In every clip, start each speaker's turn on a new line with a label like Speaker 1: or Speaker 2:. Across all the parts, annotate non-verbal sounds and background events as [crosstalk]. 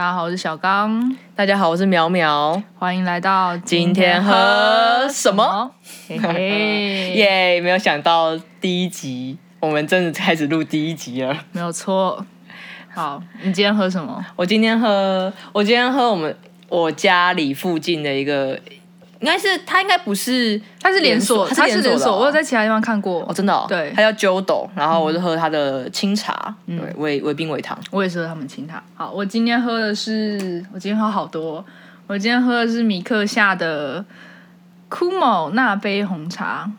Speaker 1: 大家好，我是小刚，
Speaker 2: 大家好，我是苗苗。
Speaker 1: 欢迎来到
Speaker 2: 今天喝什么？
Speaker 1: 嘿嘿，[laughs]
Speaker 2: 耶！没有想到第一集，我们真的开始录第一集了。
Speaker 1: 没有错。好，你今天喝什么？
Speaker 2: 我今天喝，我今天喝我们我家里附近的一个，应该是它应该不是，
Speaker 1: 它是连锁，
Speaker 2: 它
Speaker 1: 它是连锁，我有在其他地方看过。
Speaker 2: 哦，真的、哦，
Speaker 1: 对
Speaker 2: 它叫 Jodo，然后我就喝它的清茶，对，微微冰微糖。
Speaker 1: 我也是喝他们清茶。好，我今天喝的是，我今天喝好多。我今天喝的是米克夏的 Kumo 那杯红茶，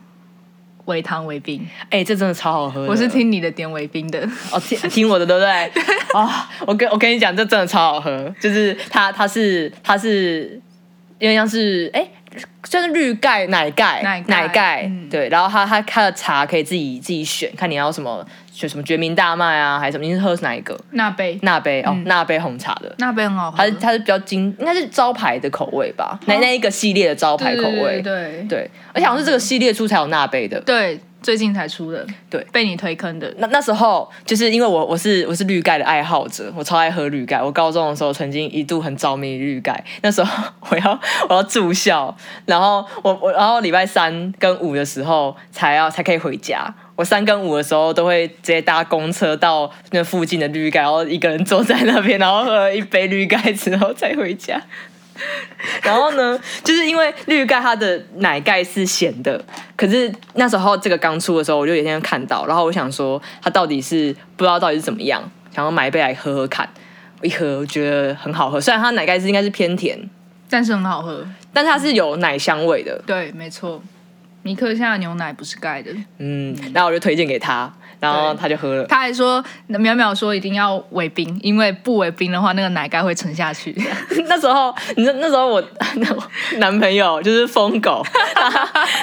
Speaker 1: 微糖微冰。
Speaker 2: 哎、这真的超好喝。
Speaker 1: 我是听你的点微冰的，
Speaker 2: 哦，听听我的，对不对？啊、[laughs] 我跟我跟你讲，这真的超好喝，就是它它是它是有点像是哎。就是绿盖、奶盖、
Speaker 1: 奶盖嗯。
Speaker 2: 对，然后它它它的茶可以自己自己选，看你要什么，选什么决明大麦啊，还是什么？你是喝哪一个？
Speaker 1: 那杯。
Speaker 2: 那杯哦，那杯红茶的，
Speaker 1: 那杯很好喝，
Speaker 2: 它是它是比较精，应该是招牌的口味吧？那那一个系列的招牌口味，
Speaker 1: 对对。
Speaker 2: 对，而且好像是这个系列出才有那杯的，
Speaker 1: 对，最近才出的，
Speaker 2: 对
Speaker 1: 被你推坑的。
Speaker 2: 那那时候就是因为我我是我是绿盖的爱好者，我超爱喝绿盖。我高中的时候曾经一度很着迷绿盖。那时候我要 [laughs] 我要住校，然后我我然后礼拜三跟五的时候才要才可以回家。我三跟五的时候都会直接搭公车到那附近的绿盖，然后一个人坐在那边，然后喝了一杯绿盖之后再回家。[laughs] 然后呢，就是因为绿盖它的奶盖是咸的，可是那时候这个刚出的时候，我就有一天看到，然后我想说它到底是不知道到底是怎么样，想要买一杯来喝喝看。我一喝，我觉得很好喝，虽然它奶盖是应该是偏甜，
Speaker 1: 但是很好喝。
Speaker 2: 但它是有奶香味的。
Speaker 1: 对，没错，米克夏的牛奶不是盖的。
Speaker 2: 嗯，然后我就推荐给他，然后他就喝了。
Speaker 1: 他还说，淼淼说一定要围冰，因为不围冰的话，那个奶盖会沉下去。[laughs]
Speaker 2: 那时候，你知那时候我 [laughs] 男朋友就是疯狗，[laughs] 他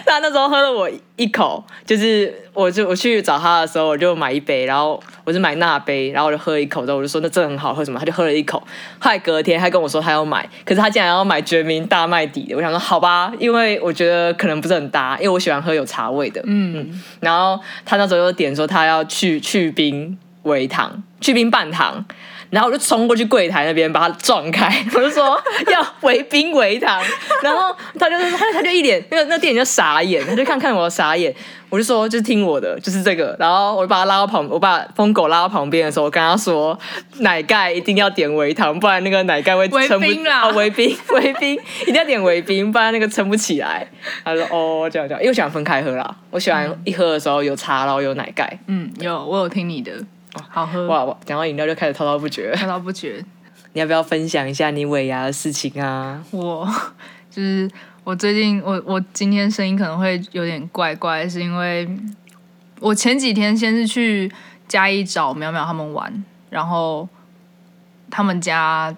Speaker 2: 他那时候喝了我一口，就是我就我去找他的时候，我就买一杯，然后我就买那杯，然后我就喝一口之后，我就说那真的很好喝什么，他就喝了一口，后来隔天他跟我说他要买，可是他竟然要买决明大麦底的，我想说好吧，因为我觉得可能不是很搭，因为我喜欢喝有茶味的，
Speaker 1: 嗯，
Speaker 2: 然后他那时候又点说他要去去冰微糖，去冰半糖，然后我就冲过去柜台那边把他撞开，[laughs] 我就说要微冰微糖，然后他就是他他就一脸那个那店员就傻眼，他就看看我傻眼，我就说就是听我的，就是这个，然后我就把他拉到旁，我把疯狗拉到旁边的时候，我跟他说奶盖一定要点微糖，不然那个奶盖会
Speaker 1: 微
Speaker 2: 撑不
Speaker 1: 冰啦
Speaker 2: 哦微冰微冰一定要点微冰，不然那个撑不起来。他说哦这样这样，因为我喜欢分开喝啦，我喜欢一喝的时候有茶，然后有奶盖。
Speaker 1: 嗯，有我有听你的，好喝，
Speaker 2: 哇，哇讲到饮料就开始滔滔不绝。
Speaker 1: 滔滔不绝。[laughs]
Speaker 2: 你要不要分享一下你尾牙的事情啊？
Speaker 1: 我就是我最近我我今天声音可能会有点怪怪，是因为我前几天先是去嘉义找淼淼他们玩，然后他们家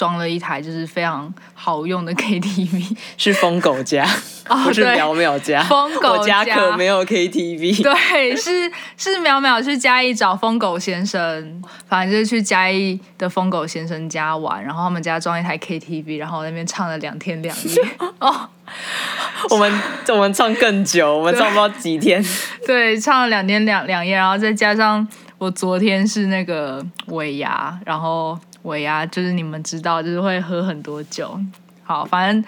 Speaker 1: 装了一台就是非常好用的 KTV，[laughs]
Speaker 2: 是疯狗家，
Speaker 1: 哦
Speaker 2: 不是
Speaker 1: 对
Speaker 2: 淼淼家。
Speaker 1: 疯狗
Speaker 2: 我家
Speaker 1: 家
Speaker 2: 可没有 KTV。[laughs]
Speaker 1: 对，是是淼淼去嘉义找疯狗先生，反正就是去嘉义的疯狗先生家玩，然后他们家装一台 KTV，然后那边唱了两天两夜。[laughs] 哦，
Speaker 2: 我们我们唱更久，我们唱不到几天。
Speaker 1: 对，唱了两天两两夜，然后再加上我昨天是那个尾牙，然后尾牙就是你们知道，就是会喝很多酒。好，反正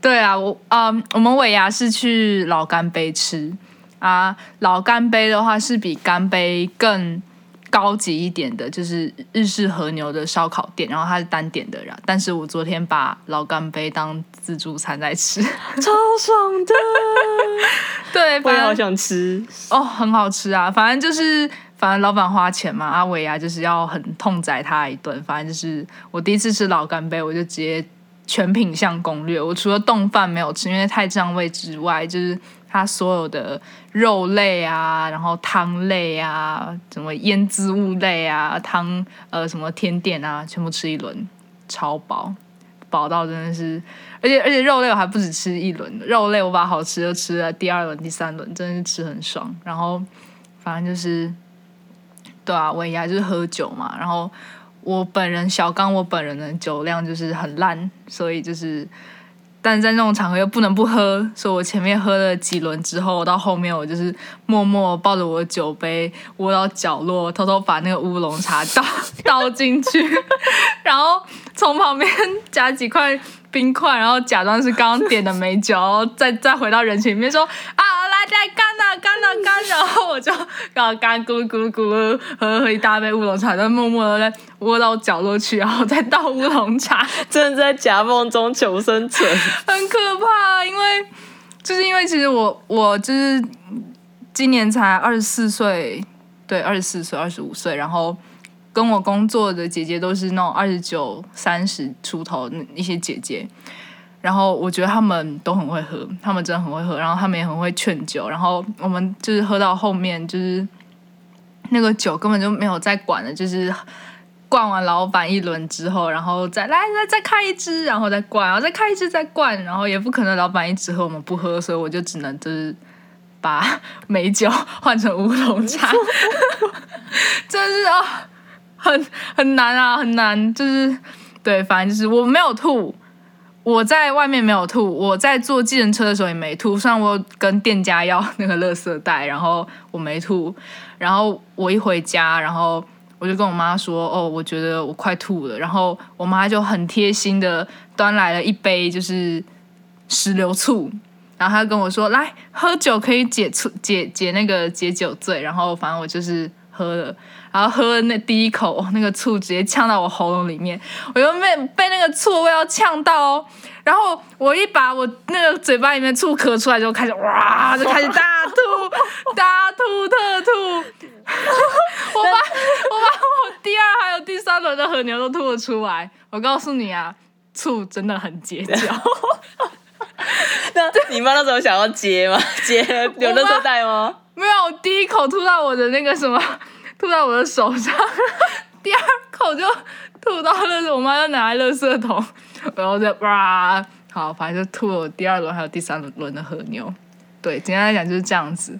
Speaker 1: 对啊，我啊、我们尾牙是去老干杯吃啊，老干杯的话是比干杯更。高级一点的，就是日式和牛的烧烤店，然后它是单点的，然后但是我昨天把老干杯当自助餐在吃，[laughs]
Speaker 2: 超爽的，[laughs]
Speaker 1: 对，
Speaker 2: 我也好想吃。
Speaker 1: 哦，很好吃啊！反正就是，反正老板花钱嘛，阿伟啊就是要很痛宰他一顿。反正就是我第一次吃老干杯，我就直接全品项攻略。我除了冻饭没有吃，因为太占位之外，就是它所有的肉类啊，然后汤类啊，什么腌渍物类啊，汤呃什么甜点啊，全部吃一轮，超饱，饱到真的是。而且而且肉类我还不止吃一轮，肉类我把好吃的吃了第二轮、第三轮，真的是吃很爽。然后反正就是，对啊，尾牙就是喝酒嘛。然后我本人小刚，我本人的酒量就是很烂，所以就是但是在那种场合又不能不喝，所以我前面喝了几轮之后，到后面我就是默默抱着我的酒杯窝到角落，偷偷把那个乌龙茶倒 [laughs] 倒进去，然后从旁边夹几块冰块，然后假装是刚刚点的美酒，再再回到人群里面说啊来来干呐干呐干，然后我就刚好干咕噜咕噜咕噜喝喝一大杯乌龙茶，再默默的在窝到角落去，然后再倒乌龙茶。[laughs]
Speaker 2: 真的在夹缝中求生存。
Speaker 1: 很可怕，因为就是因为其实我我就是今年才二十四岁，对，二十四岁、二十五岁，然后跟我工作的姐姐都是那种二十九、三十出头那一些姐姐，然后我觉得他们都很会喝，他们真的很会喝，然后他们也很会劝酒，然后我们就是喝到后面就是那个酒根本就没有再管了，就是。灌完老板一轮之后，然后再来来再开一支，然后再灌，然后再开一支再灌，然后也不可能老板一直喝我们不喝，所以我就只能就是把美酒换成乌龙茶，[laughs] 真是啊，很很难啊，很难，就是对，反正就是我没有吐，我在外面没有吐，我在坐计程车的时候也没吐，虽然我跟店家要那个垃圾袋，然后我没吐，然后我一回家，然后。我就跟我妈说：“哦，我觉得我快吐了。”然后我妈就很贴心的端来了一杯就是石榴醋，然后她跟我说：“来喝酒可以解醋解解那个解酒醉。”然后反正我就是喝了，然后喝了那第一口，那个醋直接呛到我喉咙里面，我就被被那个醋味道呛到哦。然后我一把我那个嘴巴里面醋咳出来，就开始哇，就开始大吐大吐特吐。我把我把我第二还有第三轮的和牛都吐了出来。我告诉你啊，醋真的很解酒。[laughs]
Speaker 2: 那你妈那时候想要接吗？[laughs] 接有垃圾袋吗？
Speaker 1: 没有，我第一口吐到我的那个什么，吐到我的手上。[laughs] 第二口就吐到了，我妈要拿来垃圾桶。然后就哇，好，反正就吐了我第二轮还有第三轮的和牛。对，简单来讲就是这样子。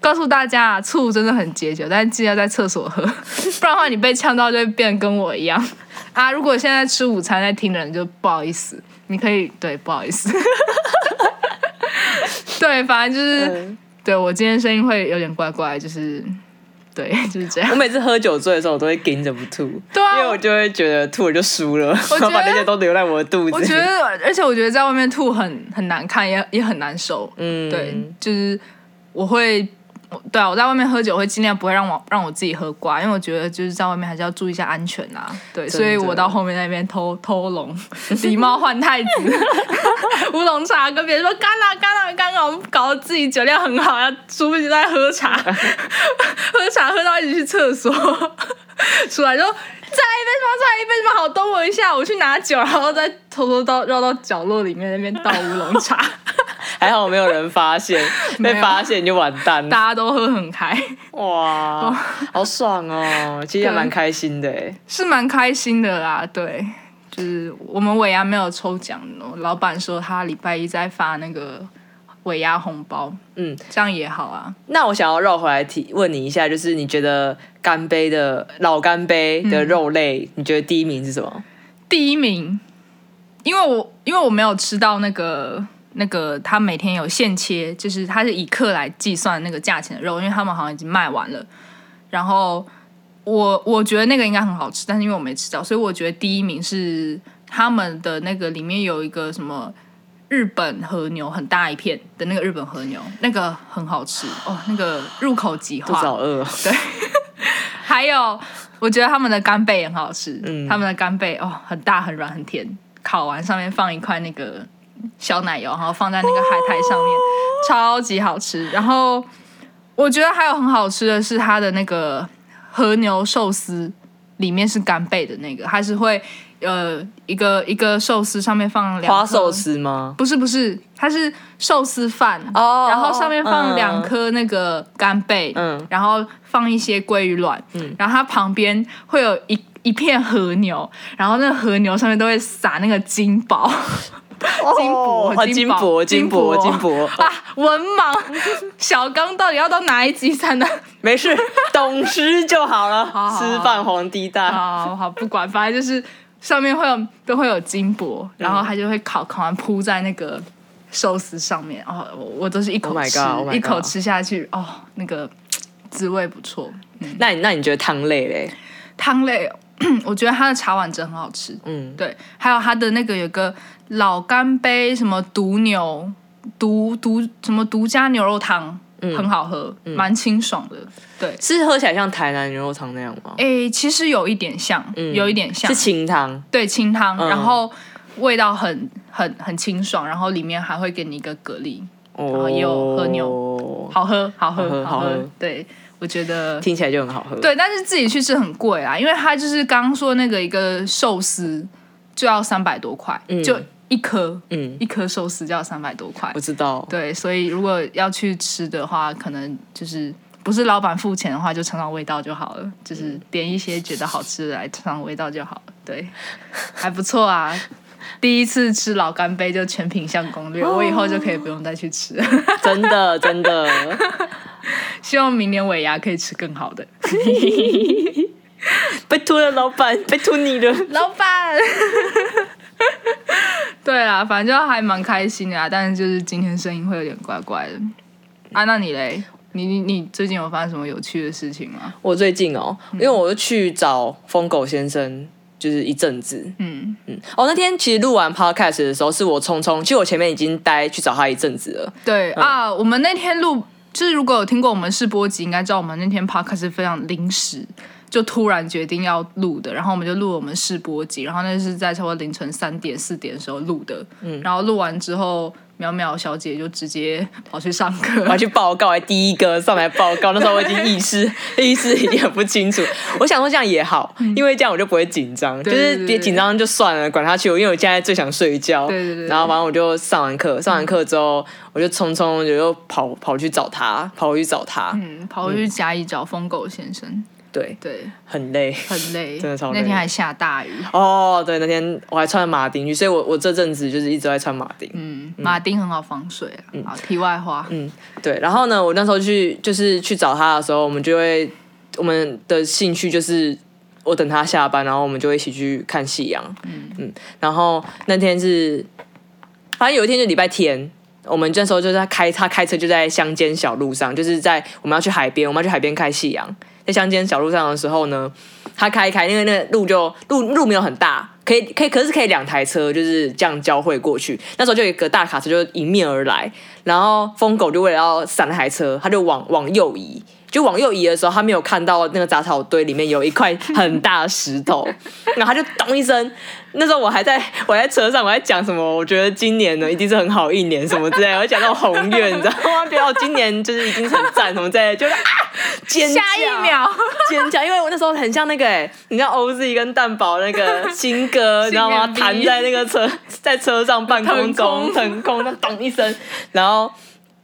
Speaker 1: 告诉大家，醋真的很解酒，但是记得在厕所喝，不然的话你被呛到就会变跟我一样啊！如果现在吃午餐在听的人就不好意思，你可以对不好意思，[laughs] 对，反正就是对我今天声音会有点怪怪，就是对，[laughs] 就是这样。
Speaker 2: 我每次喝酒醉的时候，我都会顶着不吐，
Speaker 1: 对啊，
Speaker 2: 因为我就会觉得吐了就输了，我把那些都留在我的肚子。
Speaker 1: 我觉得，而且我觉得在外面吐很很难看，也也很难受。嗯，对，就是我会。对啊，我在外面喝酒会尽量不会让我让我自己喝挂，因为我觉得就是在外面还是要注意一下安全啊。对，所以我到后面那边偷偷龙，狸猫换太子，[laughs] 乌龙茶跟别人说干了干了干了，搞得自己酒量很好，要殊不知在喝茶，[laughs] 喝茶喝到一直去厕所，出来就再来一杯什么再来一杯什么好，等我一下，我去拿酒，然后再偷偷到绕到角落里面那边倒乌龙茶。
Speaker 2: 还好没有人发现，[laughs] 被发现就完蛋了。
Speaker 1: 大家都喝很开，
Speaker 2: 哇，[laughs] 好爽哦！其实也蛮开心的，
Speaker 1: 是蛮开心的啦。对，就是我们尾牙没有抽奖，老板说他礼拜一在发那个尾牙红包，嗯，这样也好啊。
Speaker 2: 那我想要绕回来提问你一下，就是你觉得干杯的老干杯的肉类，你觉得第一名是什么？
Speaker 1: 第一名，因为我因为我没有吃到那个。那个他每天有现切，就是他是以克来计算那个价钱的肉，因为他们好像已经卖完了。然后我我觉得那个应该很好吃，但是因为我没吃到，所以我觉得第一名是他们的那个里面有一个什么日本和牛，很大一片的那个日本和牛，那个很好吃哦，那个入口即化。
Speaker 2: 好饿。
Speaker 1: 对，还有我觉得他们的干贝也很好吃，嗯，他们的干贝哦很大很软很甜，烤完上面放一块那个。小奶油，然后放在那个海苔上面，超级好吃。然后我觉得还有很好吃的是它的那个和牛寿司，里面是干贝的那个，它是会呃一个一个寿司上面放两
Speaker 2: 花寿司吗？
Speaker 1: 不是不是，它是寿司饭哦，然后上面放两颗那个干贝，嗯，然后放一些鲑鱼卵，嗯，然后它旁边会有一一片和牛，然后那个和牛上面都会撒那个金宝。金箔，
Speaker 2: 金箔，金箔，金箔
Speaker 1: 啊！文盲小刚到底要到哪一集才能？
Speaker 2: 没事，[laughs] 懂吃就好了。吃饭皇帝蛋，
Speaker 1: 好好不管，反正就是上面会有都会有金箔，然后它就会烤，烤完铺在那个寿司上面。哦，我我都是一口
Speaker 2: Oh
Speaker 1: 吃
Speaker 2: oh
Speaker 1: 一口吃下去，哦，那个滋味不错。
Speaker 2: 那你那你觉得汤类嘞？
Speaker 1: 汤类，[clears throat] 我觉得它的茶碗蒸很好吃。
Speaker 2: 嗯，
Speaker 1: 对，还有它的那个有个老干杯什么独牛独独什么独家牛肉汤，很好喝，蛮清爽的。对，
Speaker 2: 是喝起来像台南牛肉汤那样吗？
Speaker 1: 诶，其实有一点像，有一点像。
Speaker 2: 是，清汤，
Speaker 1: 对，清汤，
Speaker 2: 嗯。
Speaker 1: 然后味道很很很清爽，然后里面还会给你一个蛤蜊，
Speaker 2: 然
Speaker 1: 后也有和牛。好喝，好喝，好
Speaker 2: 好喝好喝。
Speaker 1: 对，我觉得
Speaker 2: 听起来就很好喝。，
Speaker 1: 对，但是自己去吃很贵啊，因为它就是刚刚说那个一个寿司就要三百多块，就一颗，
Speaker 2: 嗯，
Speaker 1: 一颗寿司就要三百多块
Speaker 2: 不。知道。
Speaker 1: 对，所以如果要去吃的话，可能就是不是老板付钱的话，就尝尝味道就好了，就是点一些觉得好吃的来尝尝味道就好了。对，还不错啊。[laughs] 第一次吃老干杯就全品相攻略，我以后就可以不用再去吃 [laughs] 了。
Speaker 2: 真的真的，
Speaker 1: 希望明年尾牙可以吃更好的。[laughs]
Speaker 2: 拜托了，老板，拜托你了。
Speaker 1: 老板。[laughs] 对啦，反正就还蛮开心的啊，但是就是今天声音会有点怪怪的。啊，那你嘞？你你你最近有发生什么有趣的事情吗？
Speaker 2: 我最近哦，因为我就去找疯狗先生，就是一阵子。
Speaker 1: 嗯，
Speaker 2: 嗯，哦，那天其实录完 podcast 的时候，是我匆匆，其实我前面已经待去找他一阵子了。
Speaker 1: 对、啊，我们那天录，就是如果有听过我们试播集，应该知道我们那天 podcast 是非常临时。就突然决定要录的，然后我们就录了我们试播集，然后那是在差不多凌晨三点四点的时候录的，嗯，然后录完之后，淼淼小姐就直接跑去上课 [laughs]
Speaker 2: 跑，去报告，还第一个上来报告。那时候我已经意识 [laughs] 意识已经很不清楚。我想说这样也好，因为这样我就不会紧张，就是别紧张就算了，管他去。因为我现在最想睡觉。
Speaker 1: 对对对对
Speaker 2: 然后反正我就上完课，上完课之后，我就匆匆就又跑跑去找他，跑回去找他。
Speaker 1: 嗯，跑回去甲乙找疯狗先生，
Speaker 2: 对，
Speaker 1: 对，
Speaker 2: 很累。
Speaker 1: 很累，[laughs]
Speaker 2: 真的超累
Speaker 1: 那天还下大雨，
Speaker 2: 哦，对，那天我还穿了马丁去，所以我我这阵子就是一直在穿马丁。
Speaker 1: 嗯，马丁很好防水啊。好，题外话，
Speaker 2: 嗯，对。然后呢，我那时候去就是去找他的时候，我们就会我们的兴趣就是我等他下班，然后我们就一起去看夕阳。嗯然后那天是，反正有一天就礼拜天。我们这时候就在开，他开车就在乡间小路上，就是在我们要去海边，我们要去海边看夕阳。在乡间小路上的时候呢，他开一开，因为那个路就路路没有很大，可以可以，可是可以两台车就是这样交汇过去。那时候就有一个大卡车就迎面而来，然后疯狗就为了要闪那台车，他就往往右移。就往右移的时候，他没有看到那个杂草堆里面有一块很大的石头，[laughs] 然后他就咚一声。那时候我还在我在车上，我在讲什么？我觉得今年呢一定是很好一年什么之类的，我讲那种宏愿，你知道吗？觉得我今年就是一定是很赞什么之类的，就是啊尖叫
Speaker 1: 下一秒，[laughs]
Speaker 2: 尖叫，因为我那时候很像那个哎、你知道 OZ 跟蛋宝那个新歌，你知道吗？弹在那个车在车上半 [laughs] 空中腾空，那咚一声，然后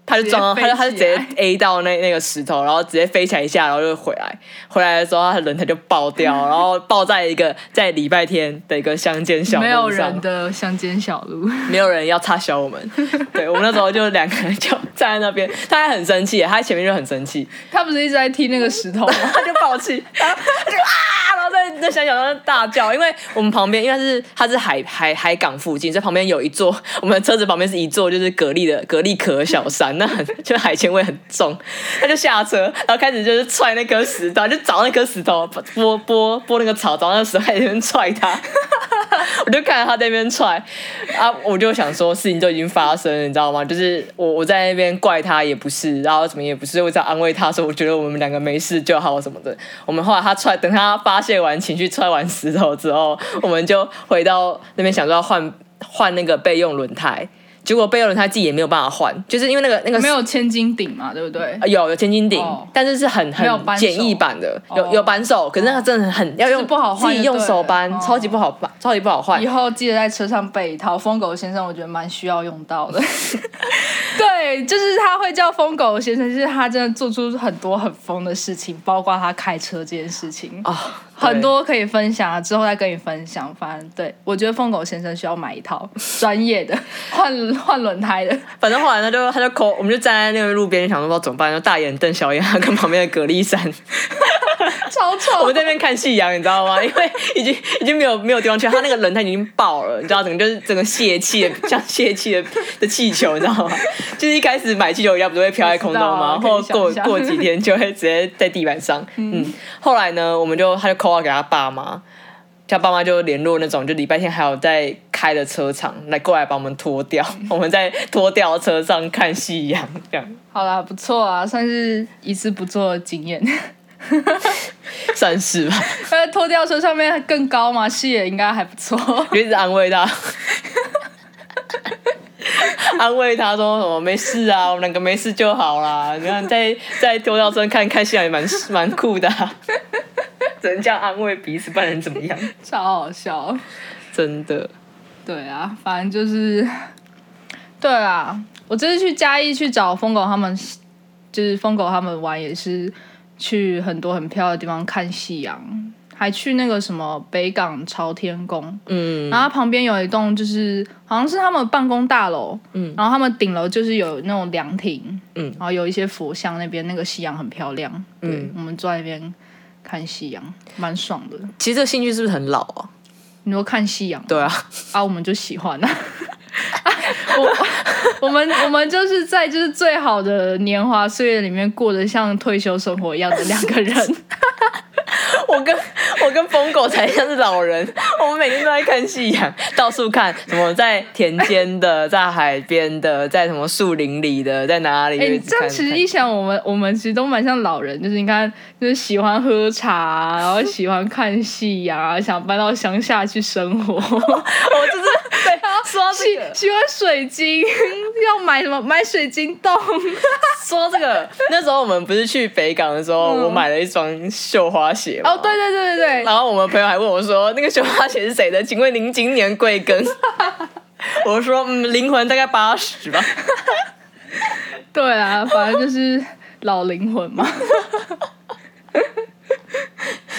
Speaker 2: 他就撞到，他就他就直接 A 到那那个石头，然后直接飞起来一下，然后就回来。回来的时候，他的轮胎就爆掉，然后爆在一个在礼拜天的一个乡间小路
Speaker 1: 没有
Speaker 2: 上
Speaker 1: 人，的乡间小路，
Speaker 2: 没有人要插销我们。对我们那时候就两个人就站在那边，他还很生气，他前面就很生气，
Speaker 1: 他不是一直在踢那个石头吗？
Speaker 2: 他就爆气，然后他就啊，然后在在小小上大叫，因为我们旁边因为它是他是海海海港附近，所以旁边有一座我们车子旁边是一座就是蛤蜊的蛤蜊壳小山，那很 [laughs] 就海鲜味很重，他就下车，然后开始就是踹那颗石头，就找那颗石头拨拨拨那个草，找那个石头在那边踹他。[laughs] 我就看着他在那边踹啊，我就想说事情都已经发生了，你知道吗？就是我我在那边怪他也不是，然后怎么也不是，我在安慰他说我觉得我们两个没事就好什么的。我们后来他踹，等他发泄完情绪，踹完石头之后，我们就回到那边想说要换换那个备用轮胎。结果备用轮胎自己也没有办法换，就是因为那个那个
Speaker 1: 没有千斤顶嘛，对不对？
Speaker 2: 呃有有千斤顶，
Speaker 1: 哦
Speaker 2: 但是是很很简易版的，有
Speaker 1: 哦
Speaker 2: 有扳手，可是那个真的很要用
Speaker 1: 不好换
Speaker 2: 自己用手扳，
Speaker 1: 哦
Speaker 2: 超级不好扳，超级不好换
Speaker 1: 以。后记得在车上备一套。疯狗先生，我觉得蛮需要用到的。[laughs] 对，就是他会叫疯狗先生，就是他真的做出很多很疯的事情，包括他开车这件事情。
Speaker 2: 啊，
Speaker 1: 很多可以分享啊，之后再跟你分享。反正对我觉得疯狗先生需要买一套 [laughs] 专业的换换轮胎的。
Speaker 2: 反正后来他就他就抠，我们就站在那个路边，想说不知道怎么办，就大眼瞪小眼，跟旁边的蛤蜊山。[laughs]
Speaker 1: 超臭。
Speaker 2: 我们在那边看夕阳，你知道吗？[laughs] 因为已经已经没有没有地方去，他那个轮胎已经爆了，你知道，整个就是整个泄气的，像泄气的的气球，你知道吗？[laughs] 就是一开始买气球一样，不是会飘在空中吗？
Speaker 1: 然
Speaker 2: 后过过几天就会直接在地板上。嗯，后来呢，我们就他就 call 给他爸妈。他爸妈就联络那种，就礼拜天还有在开的车厂来过来把我们拖掉，我们在拖掉车上看夕阳，这样
Speaker 1: 好啦，不错啊，算是一次不错的经验。[laughs]
Speaker 2: 算是吧。
Speaker 1: 在拖吊车上面更高嘛，视野应该还不错。
Speaker 2: 就一直安慰他，[laughs] 安慰他说什么没事啊，我们两个没事就好啦。你看在在拖吊车看看夕阳也蛮蛮酷的、啊，[laughs] 只能这样安慰彼此，不然能怎么样？
Speaker 1: 超好笑。
Speaker 2: 真的，
Speaker 1: 对啊，反正就是，对啊，我这次去嘉义去找疯狗他们，就是疯狗他们玩也是去很多很漂亮的地方看夕阳，还去那个什么北港朝天宫，
Speaker 2: 嗯。
Speaker 1: 然后旁边有一栋就是好像是他们办公大楼，
Speaker 2: 嗯。
Speaker 1: 然后他们顶楼就是有那种凉亭，
Speaker 2: 嗯。
Speaker 1: 然后有一些佛像，那边那个夕阳很漂亮，对，
Speaker 2: 嗯
Speaker 1: 我们坐在那边看夕阳，蛮爽的。
Speaker 2: 其实这个兴趣是不是很老啊？
Speaker 1: 你说看夕阳？
Speaker 2: 对啊，
Speaker 1: 啊，我们就喜欢啊。[laughs] 我 [laughs] 我们我们就是在就是最好的年华岁月里面过得像退休生活一样的两个人，[laughs]
Speaker 2: 我跟我跟疯狗才像是老人，[laughs] 我们每天都在看夕阳，[laughs] 到处看什么在田间的，在海边的，在什么树林里的，在哪里？
Speaker 1: 哎、这样其实一想，我们我们其实都蛮像老人，就是你看，就是喜欢喝茶，然后喜欢看夕阳啊，想搬到乡下去生活，
Speaker 2: 我就是对说到这
Speaker 1: 喜
Speaker 2: 个，
Speaker 1: 喜欢水晶，要买什么买水晶洞，
Speaker 2: 说到这个，那时候我们不是去北港的时候，
Speaker 1: 嗯。
Speaker 2: 我买了一双绣花鞋嘛
Speaker 1: 哦，对对对对对，
Speaker 2: 然后我们朋友还问我说：“那个绣花鞋是谁的？请问您今年贵庚？” [laughs] 我说：“嗯，灵魂大概八十吧。[laughs]
Speaker 1: 对啊，反正就是老灵魂嘛。[laughs]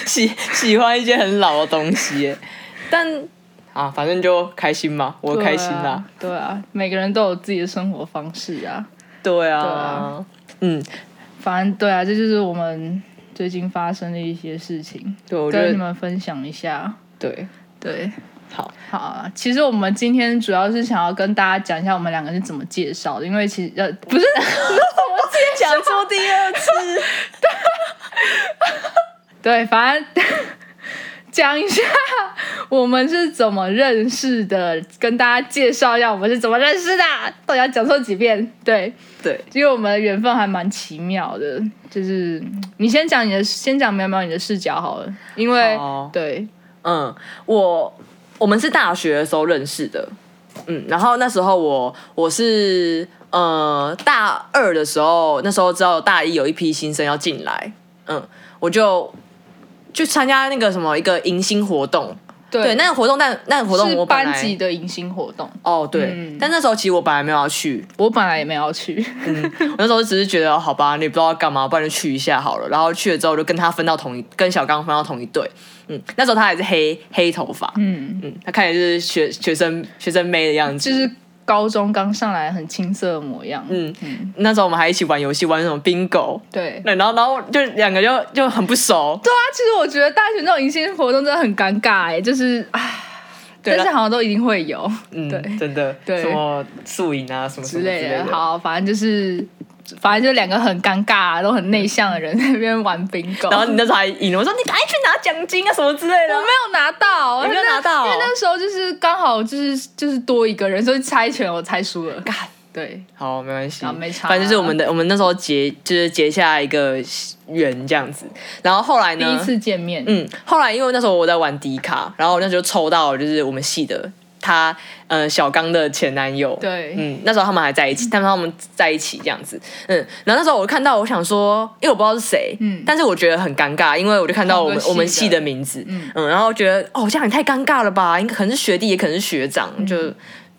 Speaker 2: 喜喜欢一些很老的东西，但啊，反正就开心嘛，我开心啦。
Speaker 1: 对啊。对啊，每个人都有自己的生活方式啊。
Speaker 2: 对啊，
Speaker 1: 对啊
Speaker 2: 嗯，
Speaker 1: 反正对啊，这就是我们最近发生的一些事情，
Speaker 2: 对，我
Speaker 1: 跟你们分享一下。
Speaker 2: 对，
Speaker 1: 对，
Speaker 2: 好，
Speaker 1: 好啊。其实我们今天主要是想要跟大家讲一下我们两个是怎么介绍的，因为其实呃不是 [laughs]
Speaker 2: 讲出第二次，[laughs]
Speaker 1: 对，反正讲一下我们是怎么认识的，跟大家介绍一下我们是怎么认识的。到底要讲错几遍？对，
Speaker 2: 对，
Speaker 1: 因为我们的缘分还蛮奇妙的，就是你先讲你的，先讲苗苗你的视角好了，因为
Speaker 2: 好
Speaker 1: 对，
Speaker 2: 嗯，我我们是大学的时候认识的，嗯，然后那时候我我是呃大二的时候，那时候知道大一有一批新生要进来，嗯，我就去参加那个什么一个迎新活动，
Speaker 1: 对。
Speaker 2: 对，那个活动，但那个活动
Speaker 1: 是
Speaker 2: 我本来
Speaker 1: 班级的迎新活动，
Speaker 2: 哦对，
Speaker 1: 嗯。
Speaker 2: 但那时候其实我本来没有要去，
Speaker 1: 我本来也没有要去，
Speaker 2: 我那时候只是觉得好吧，你不知道要干嘛，不然就去一下好了。然后去了之后，就跟他分到同一，跟小刚分到同一队。嗯，那时候他还是黑黑头发，
Speaker 1: 嗯，
Speaker 2: 嗯，他看起来就是学学生学生妹的样子，
Speaker 1: 就是高中刚上来很青涩的模样，
Speaker 2: 嗯
Speaker 1: 嗯，
Speaker 2: 那时候我们还一起玩游戏，玩那种 bingo，
Speaker 1: 对。
Speaker 2: 对，然后然后就两个就就很不熟，
Speaker 1: 对啊，其实我觉得大学那种迎新活动真的很尴尬哎，就是唉，
Speaker 2: 对
Speaker 1: 但是好像都一定会有。
Speaker 2: 嗯，
Speaker 1: 对。
Speaker 2: 真的，
Speaker 1: 对。
Speaker 2: 什么宿营啊，什么什
Speaker 1: 之
Speaker 2: 么
Speaker 1: 类。的，好，反正就是，反正就两个很尴尬、都很内向的人在那边玩 bingo。
Speaker 2: 然后你那时候还赢了，我说你赶紧去拿奖金啊什么之类的
Speaker 1: 我没。有拿到，
Speaker 2: 我没有拿到
Speaker 1: 因为那时候就是刚好就是就是多一个人，所以猜拳我猜输了。干，[laughs] 对，
Speaker 2: 好，没关系，
Speaker 1: 啊没差
Speaker 2: 反正就是我们的，我们那时候结就是结下一个缘这样子。然后后来呢？
Speaker 1: 第一次见面，
Speaker 2: 嗯，后来因为那时候我在玩迪卡，然后我那时候抽到就是我们系的他呃小刚的前男友，
Speaker 1: 对。
Speaker 2: 嗯，那时候他们还在一起，他 [laughs] 们他们在一起这样子，嗯，然后那时候我看到，我想说，因为我不知道是谁，
Speaker 1: 嗯。
Speaker 2: 但是我觉得很尴尬，因为我就看到我们我们系的名字，
Speaker 1: 嗯。
Speaker 2: 嗯然后觉得哦这样也太尴尬了吧，应该可能是学弟，也可能是学长，
Speaker 1: 嗯。
Speaker 2: 就。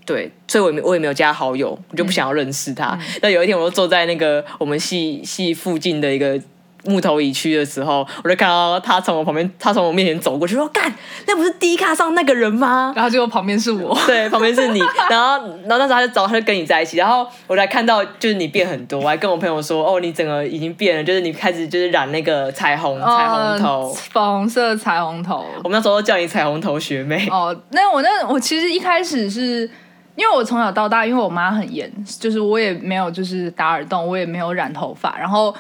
Speaker 2: 对，所以我也没我也没有加好友，我就不想要认识他。
Speaker 1: 嗯。
Speaker 2: 那、有一天，我就坐在那个我们系系附近的一个木头椅区的时候，我就看到他从我旁边，他从我面前走过去，说：“干，那不是第一卡上那个人吗？”
Speaker 1: 然后结果旁边是我，[laughs]
Speaker 2: 对，旁边是你，然后然后那时候他就找，他就跟你在一起，然后我才看到就是你变很多，我还跟我朋友说：“哦，你整个已经变了，就是你开始就是染那个彩虹彩虹头，
Speaker 1: 粉红色彩虹头。”
Speaker 2: 我们那时候都叫你彩虹头学妹。
Speaker 1: 哦，那我那我其实一开始是。因为我从小到大，因为我妈很严，就是我也没有就是打耳洞，我也没有染头发。然后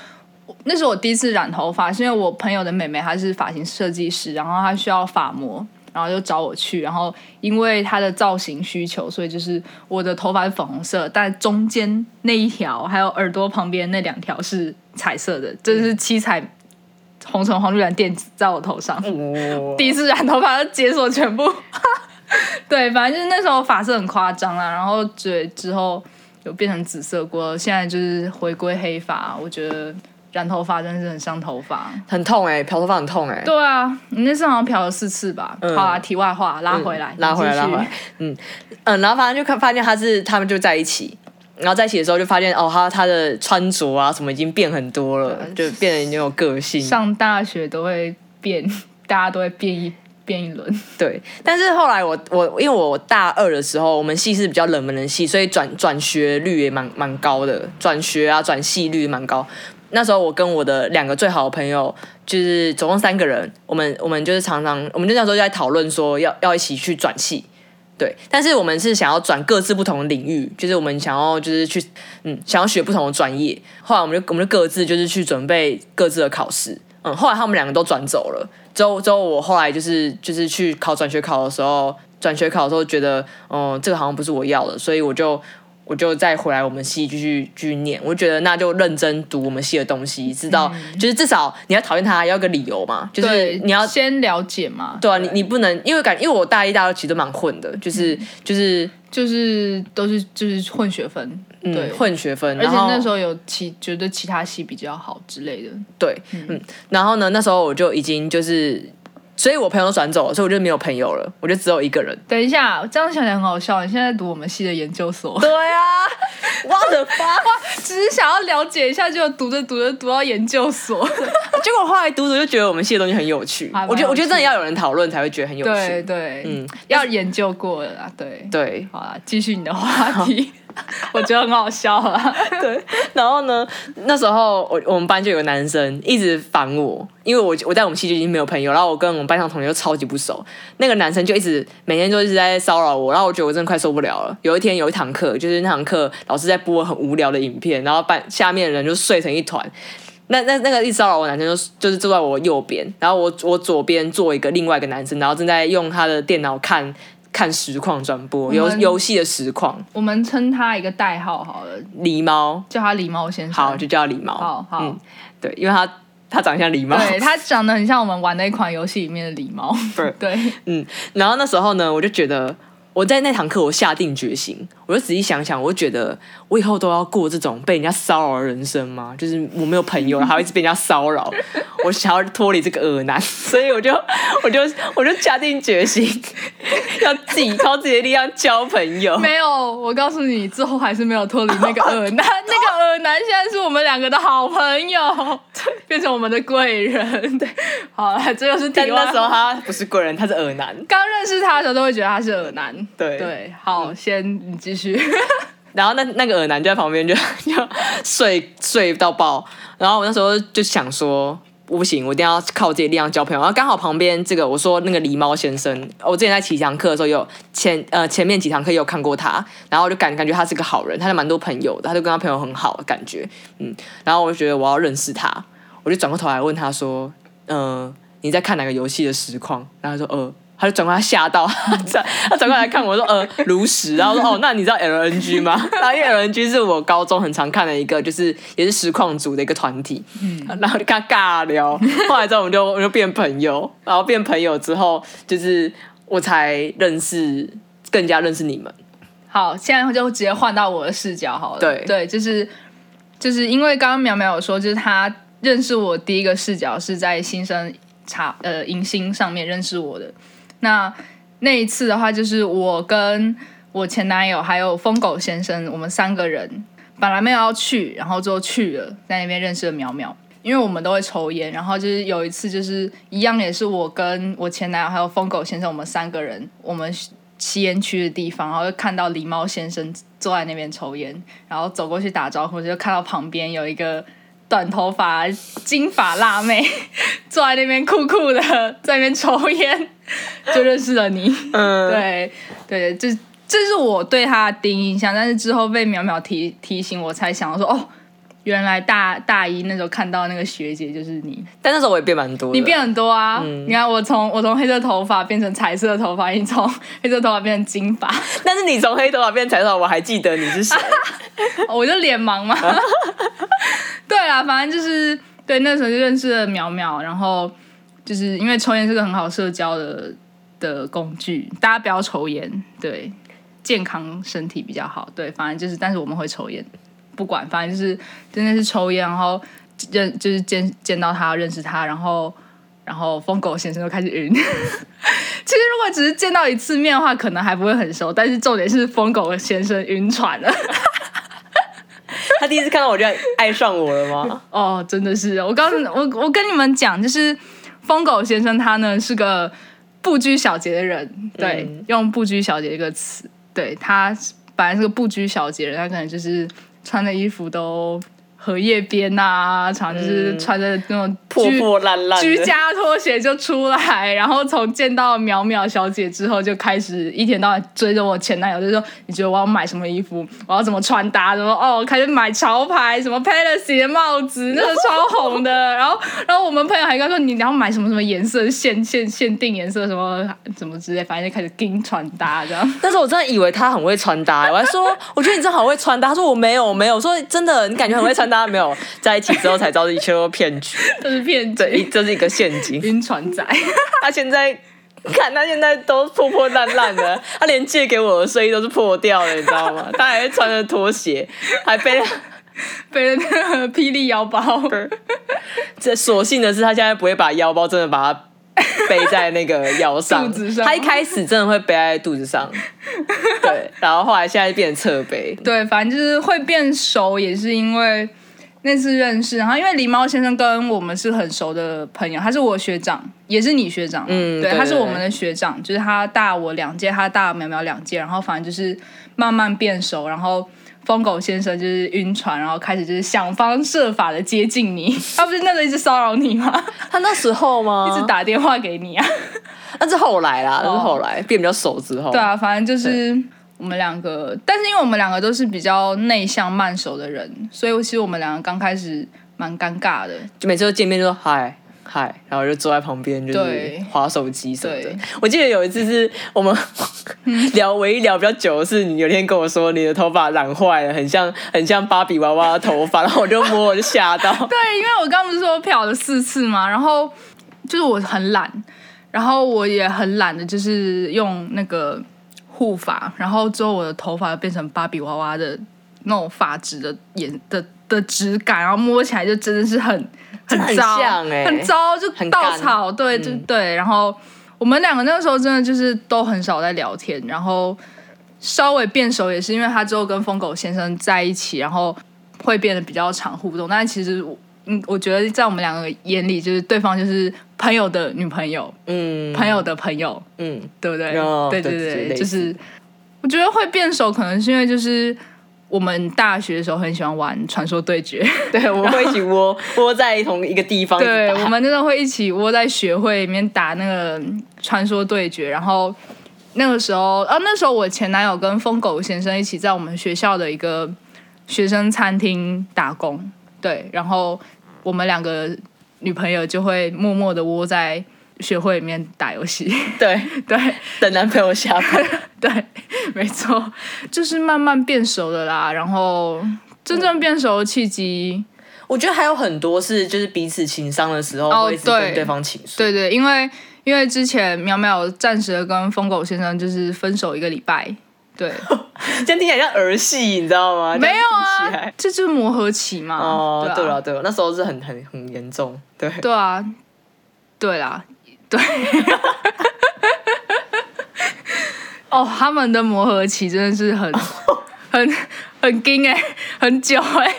Speaker 1: 那是我第一次染头发，是因为我朋友的妹妹她是发型设计师，然后她需要发膜，然后就找我去。然后因为她的造型需求，所以就是我的头发是粉红色，但中间那一条还有耳朵旁边那两条是彩色的，这是七彩红橙黄绿蓝靛紫在我头上。第一次染头发，解锁全部。对，反正就是那时候发色很夸张啦，然后嘴之后有变成紫色过，现在就是回归黑发。我觉得染头发真的是很伤头发，
Speaker 2: 很痛哎，漂头发很痛哎。
Speaker 1: 对啊，你那次好像漂了四次吧？好啊，题外话拉回来，
Speaker 2: 拉回来，拉回来。嗯嗯，然后反正就看发现他是他们就在一起，然后在一起的时候就发现哦，他他的穿着啊什么已经变很多了，就变得很有个性。
Speaker 1: 上大学都会变，[laughs] 大家都会变一。变一轮，
Speaker 2: 对，但是后来我我因为我大二的时候，我们系是比较冷门的系，所以转转学率也蛮蛮高的，转学啊转系率蛮高。那时候我跟我的两个最好的朋友，就是总共三个人，我们我们就是常常，我们就那时候就在讨论说要要一起去转系，对，但是我们是想要转各自不同的领域，就是我们想要就是去嗯想要学不同的专业。后来我们就我们就各自就是去准备各自的考试，嗯，后来他们两个都转走了。之后，之后我后来就是就是去考转学考的时候，转学考的时候觉得，嗯，这个好像不是我要的，所以我就我就再回来我们系继续继续念。我觉得那就认真读我们系的东西，知道就是至少你要讨厌他，要个理由嘛，就是你要
Speaker 1: 先了解嘛。
Speaker 2: 对啊，你你不能因为感因为我大一大二其实都蛮混的，就是就是
Speaker 1: 就是都是就是混学分，对，
Speaker 2: 混学分，
Speaker 1: 而且那时候有其觉得其他系比较好之类的，
Speaker 2: 对，嗯，然后呢，那时候我就已经就是。所以我朋友都转走了，所以我就没有朋友了，我就只有一个人。
Speaker 1: 等一下，这样想起来很好笑。你现在读我们系的研究所？
Speaker 2: 对啊，我的妈，
Speaker 1: 只是想要了解一下，就读着读着读到研究所，[laughs]
Speaker 2: 结果后来读着就觉得我们系的东西很有趣。我觉得，我觉得真的要有人讨论才会觉得很有趣。
Speaker 1: 对对，嗯，要研究过了啦。对
Speaker 2: 对，
Speaker 1: 好了，继续你的话题。[laughs] 我觉得很好笑啊。[laughs]
Speaker 2: 对，然后呢，那时候我我们班就有个男生一直烦我，因为我我在我们系就已经没有朋友，然后我跟我们班上同学又超级不熟，那个男生就一直每天都一直在骚扰我，然后我觉得我真的快受不了了。有一天有一堂课，就是那堂课老师在播很无聊的影片，然后班下面的人就睡成一团。那那那个一骚扰我男生就就是坐在我右边，然后我我左边坐一个另外一个男生，然后正在用他的电脑看。看实况转播游游戏的实况，
Speaker 1: 我们称他一个代号好了，
Speaker 2: 狸猫，
Speaker 1: 叫他狸猫先生，
Speaker 2: 好就叫狸猫，
Speaker 1: 好好，
Speaker 2: 对，因为他他长得像狸猫，
Speaker 1: 对他长得很像我们玩的一款游戏里面的狸猫，[laughs] 对，
Speaker 2: 嗯，然后那时候呢，我就觉得。我在那堂课，我下定决心，我就仔细想想，我觉得我以后都要过这种被人家骚扰的人生吗？就是我没有朋友，然后一直被人家骚扰，[laughs] 我想要脱离这个恶男，[laughs] 所以我就我就我就下定决心，[laughs] 要自己靠自己的力量交朋友。
Speaker 1: 没有，我告诉你，之后还是没有脱离那个恶男，那个恶男现在是我们两个的好朋友，变成我们的贵人。对，好了，这就是题
Speaker 2: 外。那时候他不是贵人，他是恶男。
Speaker 1: 刚认识他的时候，都会觉得他是恶男。
Speaker 2: 对
Speaker 1: 对，好，先你继续。[laughs]
Speaker 2: 然后那那个耳男就在旁边，就 [laughs] 就睡睡到爆。然后我那时候就想说，不行，我一定要靠自己力量交朋友。然后刚好旁边这个，我说那个狸猫先生，我之前在几堂课的时候有前呃前面几堂课有看过他，然后我就感感觉他是个好人，他有蛮多朋友的，他就跟他朋友很好的感觉，嗯。然后我就觉得我要认识他，我就转过头来问他说，嗯，你在看哪个游戏的实况？然后他说，呃。他就转过来吓到，[laughs] 他转过来看我说呃如实，然后说哦那你知道 LNG 吗？[laughs] 然后因为 LNG 是我高中很常看的一个，就是也是实况组的一个团体，嗯，然后就跟他尬聊，[laughs] 后来之后我们就我就变朋友，然后变朋友之后，就是我才认识更加认识你们。
Speaker 1: 好，现在就直接换到我的视角好了。
Speaker 2: 对
Speaker 1: 对，就是就是因为刚刚苗苗有说，就是他认识我第一个视角是在新生茶呃迎新上面认识我的。那那一次的话，就是我跟我前男友还有疯狗先生，我们三个人本来没有要去，然后就去了，在那边认识了淼淼。因为我们都会抽烟，然后就是有一次就是一样也是我跟我前男友还有疯狗先生，我们三个人，我们吸烟区的地方，然后就看到狸猫先生坐在那边抽烟，然后走过去打招呼，就看到旁边有一个短头发金发辣妹坐在那边酷酷的在那边抽烟，[laughs] 就认识了你。
Speaker 2: 嗯，
Speaker 1: 对对，这这是我对他的第一印象，但是之后被淼淼提提醒，我才想到说，哦，原来大大一那时候看到那个学姐就是你，
Speaker 2: 但那时候我也变蛮多，
Speaker 1: 你变很多啊！你看我从我从黑色头发变成彩色头发，你从黑色头发变成金发，[laughs]
Speaker 2: 但是你从黑头发变彩头发，我还记得你是谁。[laughs]
Speaker 1: 我就脸盲嘛。对啊，反正就是对那时候就认识了淼淼，然后就是因为抽烟是个很好社交的的工具，大家不要抽烟，对，健康身体比较好。对，反正就是，但是我们会抽烟，不管，反正就是真的是抽烟，然后认就是见见到他认识他，然后然后疯狗先生就开始晕。[laughs] 其实如果只是见到一次面的话，可能还不会很熟，但是重点是疯狗先生晕船了。[laughs]
Speaker 2: 他第一次看到我就爱上我了吗？
Speaker 1: 哦，真的是，我告诉你，我我跟你们讲，就是疯狗先生他呢是个不拘小节的人，对，用不拘小节这个词，对他本来是个不拘小节的人，他可能就是穿的衣服都荷叶边呐、常就是穿着那种
Speaker 2: 破破烂烂
Speaker 1: 居家拖鞋就出来，然后从见到淼淼小姐之后，就开始一天到晚追着我前男友，就说你觉得我要买什么衣服，我要怎么穿搭，什么哦，开始买潮牌，什么 [laughs] Palace 的帽子，那个超红的，然后然后我们朋友还跟他说你你要买什么什么颜色，限限限定颜色什么什么之类，反正就开始跟穿搭这样。[laughs]
Speaker 2: 但是我真的以为他很会穿搭，我还说我觉得你真的好会穿搭。他说我没有，我没有。我说真的，你感觉很会穿搭没有？在一起之后才知道一切都是骗局，
Speaker 1: 这是骗
Speaker 2: 对，
Speaker 1: 局，
Speaker 2: 这是一个陷阱。
Speaker 1: 晕船仔。[laughs]
Speaker 2: 他现在看他现在都破破烂烂的，他连借给我的睡衣都是破掉的，你知道吗？他还会穿着拖鞋，还背。[laughs]
Speaker 1: 背着那个霹雳腰包，
Speaker 2: 这所幸的是，他现在不会把腰包真的把它背在那个腰上。
Speaker 1: 肚子上
Speaker 2: 他一开始真的会背在肚子上，对，然后后来现在变成侧背。
Speaker 1: 对，反正就是会变熟，也是因为那次认识。然后因为狸猫先生跟我们是很熟的朋友，他是我学长，也是你学长
Speaker 2: 嗯对对
Speaker 1: 他是我们的学长，就是他大我两届，他大苗苗两届，然后反正就是慢慢变熟，然后。疯狗先生就是晕船，然后开始就是想方设法的接近你。他不是那个一直骚扰你吗？
Speaker 2: 他那时候吗？[laughs]
Speaker 1: 一直打电话给你啊？
Speaker 2: 那是后来啦，那是后来变比较熟之后。
Speaker 1: 对啊，反正就是我们两个，但是因为我们两个都是比较内向慢熟的人，所以其实我们两个刚开始蛮尴尬的。
Speaker 2: 就每次都见面就说嗨嗨，然后就坐在旁边就是
Speaker 1: 对
Speaker 2: 划手机什么的。我记得有一次是我们 [laughs] 聊唯一聊比较久的是，你有一天跟我说你的头发染坏了，很像很像芭比娃娃的头发，然后我就摸我就吓到。[laughs]
Speaker 1: 对，因为我刚不是说我漂了四次嘛，然后就是我很懒，然后我也很懒的，就是用那个护发，然后之后我的头发变成芭比娃娃的那种发质的颜的的质感，然后摸起来就真的是很 [laughs] 很糟，
Speaker 2: 像欸
Speaker 1: 很糟，就稻草，对，就
Speaker 2: 嗯
Speaker 1: 对，然后我们两个那个时候真的就是都很少在聊天，然后稍微变熟也是因为他之后跟疯狗先生在一起，然后会变得比较常互动。但是其实我，嗯，我觉得在我们两个眼里，就是对方就是朋友的女朋友，
Speaker 2: 嗯，
Speaker 1: 朋友的朋友，
Speaker 2: 嗯，
Speaker 1: 对不对？
Speaker 2: 哦
Speaker 1: 对对对，就是我觉得会变熟，可能是因为就是我们大学的时候很喜欢玩传说对决，[laughs]
Speaker 2: 对，我们会一起窝窝在同一个地方。
Speaker 1: 对，我们真的会一起窝在学会里面打那个传说对决，然后那个时候，啊，那时候我前男友跟疯狗先生一起在我们学校的一个学生餐厅打工，对，然后我们两个女朋友就会默默的窝在学会里面打游戏，[laughs]
Speaker 2: 对。
Speaker 1: 对。
Speaker 2: 等男朋友下班。[laughs]
Speaker 1: 对，没错，就是慢慢变熟的啦，然后真正变熟的契机。
Speaker 2: 我觉得还有很多是就是彼此情商的时候
Speaker 1: 哦
Speaker 2: 会跟
Speaker 1: 对。
Speaker 2: 对方倾诉。
Speaker 1: 对对，因为因为之前淼淼暂时的跟疯狗先生就是分手一个礼拜，对，[laughs]
Speaker 2: 这样听起来像儿戏，你知道吗？
Speaker 1: 没有啊
Speaker 2: 来，
Speaker 1: 这就是磨合期嘛。
Speaker 2: 哦，对了对了，那时候是很很很严重，对。
Speaker 1: 对啊，对啦，对。[laughs] 哦，他们的磨合期真的是很、[laughs] 很、很硬哎、很久哎、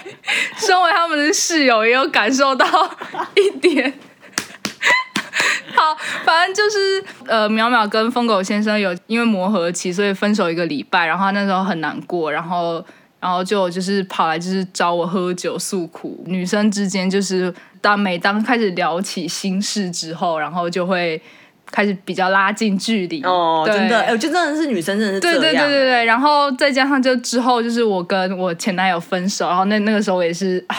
Speaker 1: 身为他们的室友，也有感受到一点。[laughs] 好，反正就是呃，淼淼跟疯狗先生有因为磨合期，所以分手一个礼拜，然后他那时候很难过，然后然后就就是跑来就是找我喝酒诉苦。女生之间就是当每当开始聊起心事之后，然后就会开始比较拉近距离。
Speaker 2: 哦，真的，哎、我觉得真的是女生真的是这
Speaker 1: 对
Speaker 2: 样。
Speaker 1: 对对对对，然后再加上就之后就是我跟我前男友分手，然后那那个时候我也是啊，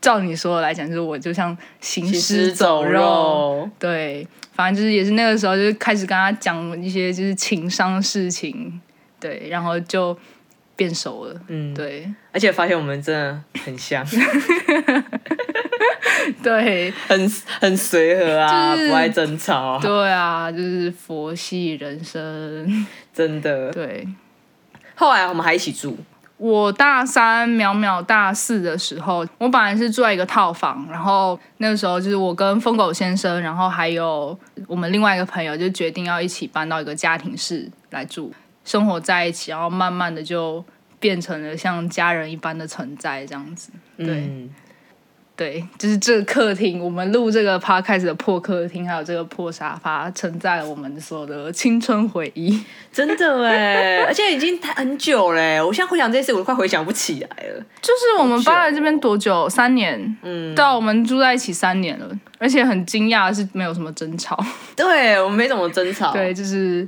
Speaker 1: 照你说的来讲，就是我就像行
Speaker 2: 行
Speaker 1: 尸
Speaker 2: 尸走
Speaker 1: 走肉，
Speaker 2: 肉。
Speaker 1: 对，反正就是也是那个时候就是开始跟他讲一些就是情商的事情，对，然后就变熟了，
Speaker 2: 嗯，
Speaker 1: 对。
Speaker 2: 而且发现我们真的很像，[laughs]
Speaker 1: 对。
Speaker 2: 很很随和啊，
Speaker 1: 就是
Speaker 2: 不爱争吵。啊，
Speaker 1: 对啊，就是佛系人生，
Speaker 2: 真的。
Speaker 1: 对。
Speaker 2: 后来我们还一起住，
Speaker 1: 我大三，淼淼大四的时候，我本来是住在一个套房，然后那个时候就是我跟疯狗先生，然后还有我们另外一个朋友，就决定要一起搬到一个家庭式来住，生活在一起，然后慢慢的就变成了像家人一般的存在这样子。对，对，就是这个客厅，我们录这个 podcast 的破客厅，还有这个破沙发，承载了我们所有的青春回忆。
Speaker 2: 真的哎，而且已经很久嘞，我现在回想这些事，我都快回想不起来了。
Speaker 1: 就是我们搬来这边多久？三年。
Speaker 2: 嗯，
Speaker 1: 对啊，我们住在一起三年了，而且很惊讶的是没有什么争吵。
Speaker 2: 对我们没怎么争吵。
Speaker 1: 对，就是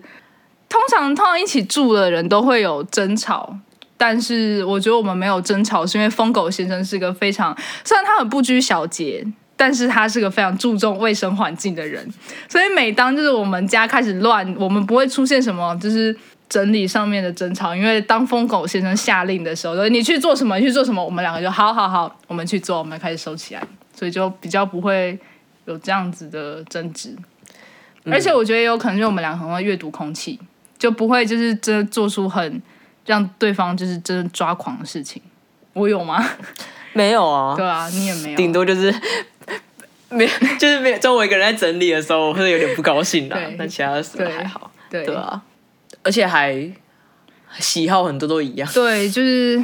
Speaker 1: 通常通常一起住的人都会有争吵，但是我觉得我们没有争吵，是因为疯狗先生是个非常虽然他很不拘小节。但是他是个非常注重卫生环境的人，所以每当就是我们家开始乱，我们不会出现什么就是整理上面的争吵，因为当疯狗先生下令的时候，就是你去做什么，你去做什么，我们两个就好好好，我们去做，我们开始收起来，所以就比较不会有这样子的争执。而且我觉得也有可能，因为我们两个很会阅读空气，就不会就是真的做出很让对方就是真的抓狂的事情。我有吗？
Speaker 2: 没有啊，
Speaker 1: 对啊，你也没有。
Speaker 2: 顶多就是 [laughs] 没有，就是没有周围一个人在整理的时候，我会有点不高兴啦
Speaker 1: 对。
Speaker 2: 但其他的时候还好，
Speaker 1: 对
Speaker 2: 对啊，而且还喜好很多都一样。
Speaker 1: 对，就是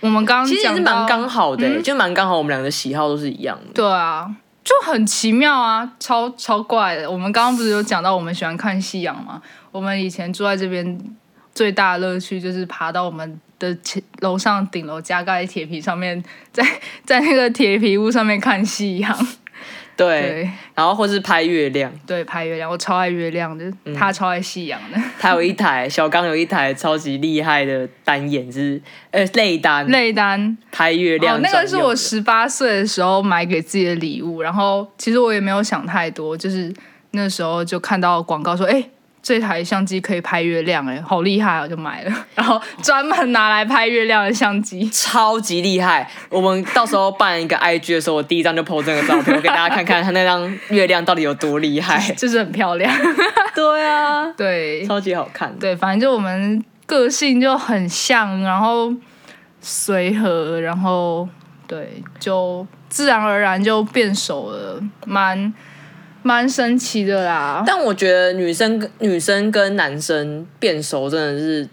Speaker 1: 我们刚刚
Speaker 2: 其实蛮刚好的欸、就蛮刚好，我们两个的喜好都是一样的。
Speaker 1: 对啊，就很奇妙啊，超超怪的。我们刚刚不是有讲到我们喜欢看夕阳吗？我们以前住在这边最大的乐趣就是爬到我们的前楼上顶楼加盖铁皮上面，在 [laughs] 在那个铁皮屋上面看夕阳。
Speaker 2: 对，
Speaker 1: 对。
Speaker 2: 然后或是拍月亮，
Speaker 1: 对，拍月亮，我超爱月亮的，他超爱夕阳的。
Speaker 2: 他有一台小刚有一台超级厉害的单眼是呃 [laughs] 内单。
Speaker 1: 内单。
Speaker 2: 拍月亮
Speaker 1: 哦，那个是我十八岁的时候买给自己的礼物，然后其实我也没有想太多，就是那时候就看到广告说，哎、这台相机可以拍月亮、哎，好厉害，我就买了，[laughs] 然后专门拿来拍月亮的相机。[laughs]
Speaker 2: 超级厉害。我们到时候办一个 IG 的时候，我第一张就 po 这个照片，我给大家看看它那张月亮到底有多厉害。[laughs]
Speaker 1: 就是很漂亮，
Speaker 2: 对啊，
Speaker 1: 对
Speaker 2: 超级好看。
Speaker 1: 对，反正就我们个性就很像，然后随和，然后对，就自然而然就变熟了，蛮蛮神奇的啦。
Speaker 2: 但我觉得女生跟女生跟男生变熟真的是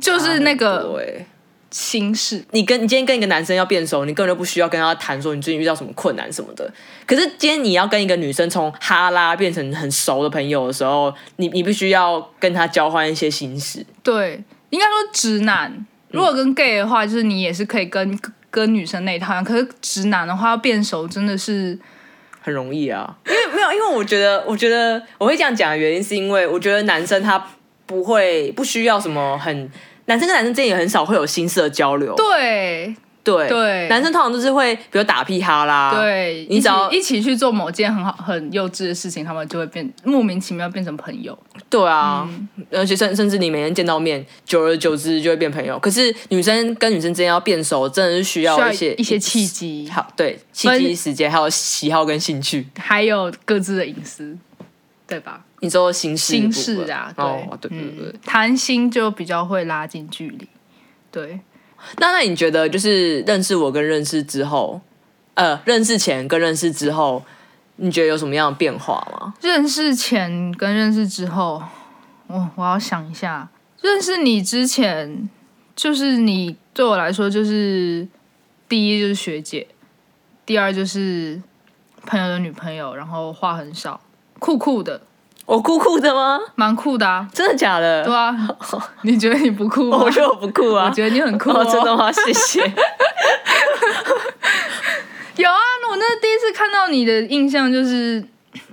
Speaker 1: 就是那个
Speaker 2: 对。
Speaker 1: 心事，
Speaker 2: 你跟你今天跟一个男生要变熟，你根本就不需要跟他谈说你最近遇到什么困难什么的。可是今天你要跟一个女生从哈拉变成很熟的朋友的时候，你你必须要跟他交换一些心事。
Speaker 1: 对，应该说直男。如果跟 gay 的话，就是你也是可以跟跟女生那一套，可是直男的话要变熟真的是
Speaker 2: 很容易啊，因为没有，因为我觉得，我觉得我会这样讲的原因，是因为我觉得男生他不会不需要什么很，男生跟男生之间也很少会有心事的交流，
Speaker 1: 对
Speaker 2: 对
Speaker 1: 对
Speaker 2: 男生通常都是会比如打屁哈啦，，
Speaker 1: 对，
Speaker 2: 你只要
Speaker 1: 一起去做某件很好很幼稚的事情，他们就会变莫名其妙变成朋友。
Speaker 2: 对啊，
Speaker 1: 嗯
Speaker 2: 而且甚甚至你每天见到面，久而久之就会变朋友。可是女生跟女生之间要变熟，真的是需
Speaker 1: 需要
Speaker 2: 要一些
Speaker 1: 一些契机，
Speaker 2: 好对契
Speaker 1: 分
Speaker 2: 机时间，还有喜好跟兴趣。
Speaker 1: 还有各自的隐私，对吧？
Speaker 2: 你说心事的
Speaker 1: 心事啊，对，
Speaker 2: 哦，对对对
Speaker 1: 谈心就比较会拉近距离，对。
Speaker 2: 那那你觉得就是认识我跟认识之后，呃，认识前跟认识之后，你觉得有什么样的变化吗？
Speaker 1: 认识前跟认识之后，我我要想一下。认识你之前，就是你对我来说就是第一就是学姐，第二就是朋友的女朋友，然后话很少，酷酷的，
Speaker 2: 我酷酷的吗？
Speaker 1: 蛮酷的啊。
Speaker 2: 真的假的？
Speaker 1: 对啊，你觉得你不酷吗？[laughs]
Speaker 2: 我觉得我不酷啊。
Speaker 1: 我觉得你很酷、
Speaker 2: 哦，真的吗？谢谢。[laughs]
Speaker 1: 有啊，我那第一次看到你的印象就是，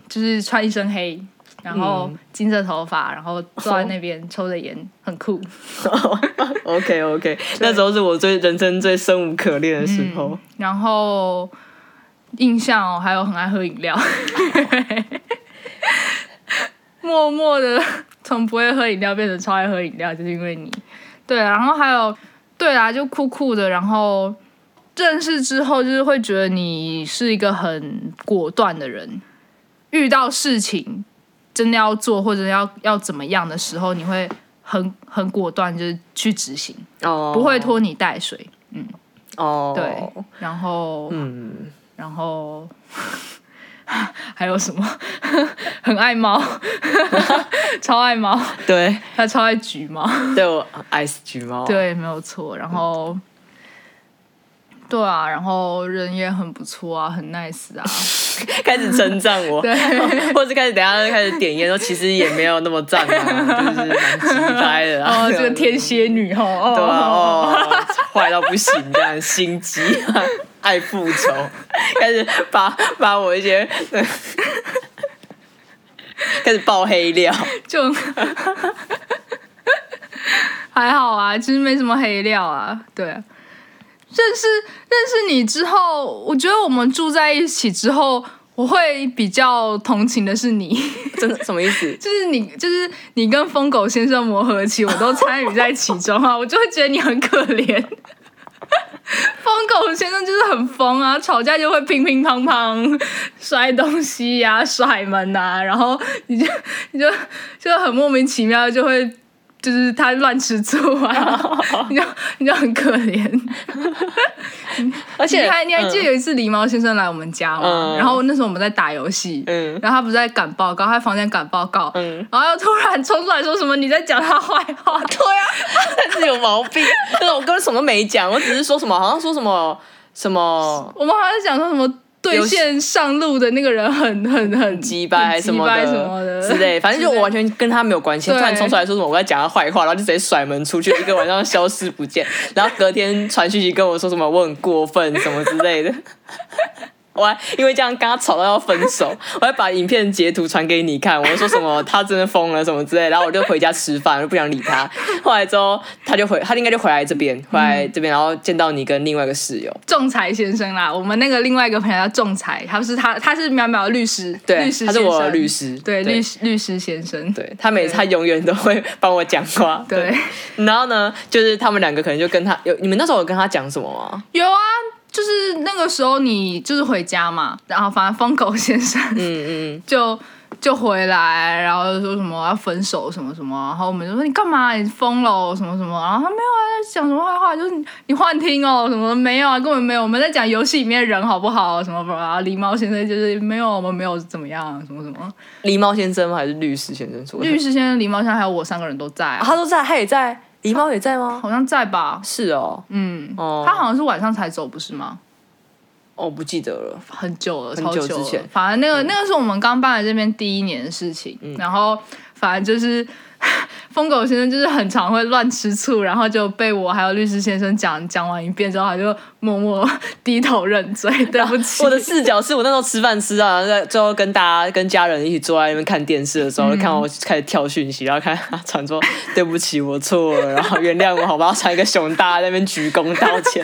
Speaker 1: 就是穿一身黑，然后金色头发，然后坐在那边抽着烟，很酷。[laughs]
Speaker 2: OK OK，那时候是我最人生最生无可恋的时候。
Speaker 1: 然后印象哦，还有很爱喝饮料，默默的 [laughs] 从不会喝饮料变成超爱喝饮料，就是因为你。对啊，然后还有对啊，就酷酷的，然后认识之后，就是会觉得你是一个很果断的人，遇到事情真的要做或者要要怎么样的时候，你会很很果断，就是去执行，
Speaker 2: 哦，
Speaker 1: 不会拖泥带水。
Speaker 2: 嗯哦，
Speaker 1: 对，然后
Speaker 2: 嗯，
Speaker 1: 然后 [laughs] 还有什么？[laughs] 很爱猫，[laughs] 超爱猫，
Speaker 2: 对，
Speaker 1: 他超爱橘猫，
Speaker 2: 对我爱死橘猫。，
Speaker 1: 对，没有错。然后，对啊，然后人也很不错啊，很 nice 啊，
Speaker 2: 开始称赞我，
Speaker 1: 对，
Speaker 2: 或者开始等一下开始点烟，说其实也没有那么赞啊，就是蛮鸡掰的啊。
Speaker 1: 哦，这个天蝎女哦，哦，
Speaker 2: 对啊，哦，坏到不行，这样心机，爱复仇，开始把把我一些开始爆黑料。
Speaker 1: 就还好啊，其实没什么黑料啊，对。认识认识你之后，我觉得我们住在一起之后，我会比较同情的是你，[laughs]
Speaker 2: 真的什么意思？[laughs]
Speaker 1: 就是你，就是你跟疯狗先生磨合期，我都参与在其中啊，[laughs] 我就会觉得你很可怜。疯狗先生就是很疯啊，吵架就会乒乒乓乓，摔东西呀、甩门呐、然后你就你就就很莫名其妙，就会就是他乱吃醋啊，你就你就很可怜。[laughs]
Speaker 2: 而且
Speaker 1: 你还你还记得
Speaker 2: 嗯
Speaker 1: 有一次狸猫先生来我们家吗？
Speaker 2: 嗯
Speaker 1: 然后那时候我们在打游戏，
Speaker 2: 嗯
Speaker 1: 然后他不是在赶报告，他在房间赶报告，
Speaker 2: 嗯
Speaker 1: 然后又突然冲出来说什么你在讲他坏话，[laughs]
Speaker 2: 对啊，[laughs] 但是有毛病。但是我根本什么都没讲，我只是说什么，好像说什么什么
Speaker 1: 我们好像在讲说什么对线上路的那个人很很很
Speaker 2: 鸡掰还是什么的之类，反正就我完全跟他没有关系。突然冲出来说什么我在讲他坏话，然后就直接甩门出去，一个晚上消失不见。然后隔天传讯息跟我说什么我很过分什么之类的。我还因为这样跟他吵到要分手，[laughs] 我还把影片截图传给你看，我就说什么他真的疯了什么之类，然后我就回家吃饭，我就不想理他。后来之后他就回，他应该就回来这边，回来这边，然后见到你跟另外一个室友，
Speaker 1: 仲裁先生啦。我们那个另外一个朋友叫仲裁，他是他他是淼淼的律师，
Speaker 2: 对
Speaker 1: 律，师
Speaker 2: 他是我的律师，
Speaker 1: 对律师律师先生，
Speaker 2: 对他每次他永远都会帮我讲话，
Speaker 1: 对，
Speaker 2: 然后呢，就是他们两个可能就跟他有，你们那时候有跟他讲什么吗？
Speaker 1: 有啊。就是那个时候你就是回家嘛，然后反正疯狗先生
Speaker 2: 嗯嗯。[laughs]
Speaker 1: 就就回来，然后就说什么要分手什么什么，然后我们就说你干嘛？你疯了？哦什么什么，然后他没有啊在讲什么坏话，就是你你幻听哦什么没有啊根本没有，我们在讲游戏里面人好不好什么？什么，然后狸猫先生就是没有我们没有怎么样什么什么，
Speaker 2: 嗯，狸猫先生吗？还是律师先生？说？
Speaker 1: 律师先生、狸猫先生还有我三个人都在、
Speaker 2: 啊。
Speaker 1: 啊，
Speaker 2: 他都在，他也在，狸猫也在吗？
Speaker 1: 好像在吧，
Speaker 2: 是哦，
Speaker 1: 嗯，
Speaker 2: 哦。
Speaker 1: 他好像是晚上才走不是吗？
Speaker 2: 哦，不记得了。
Speaker 1: 很久了，
Speaker 2: 很
Speaker 1: 久
Speaker 2: 之前。嗯
Speaker 1: 反正那个、那个是我们刚搬来这边第一年的事情，然后反正就是 [laughs] 疯狗先生就是很常会乱吃醋，然后就被我还有律师先生讲讲完一遍之后，他就默默低头认罪，对不起。
Speaker 2: 我的视角是我那时候吃饭吃到，然后在最后跟大家跟家人一起坐在那边看电视的时候，就看我开始跳讯息，然后看他传说对不起，我错了，然后原谅我，好吧，传一个熊大在那边鞠躬道歉，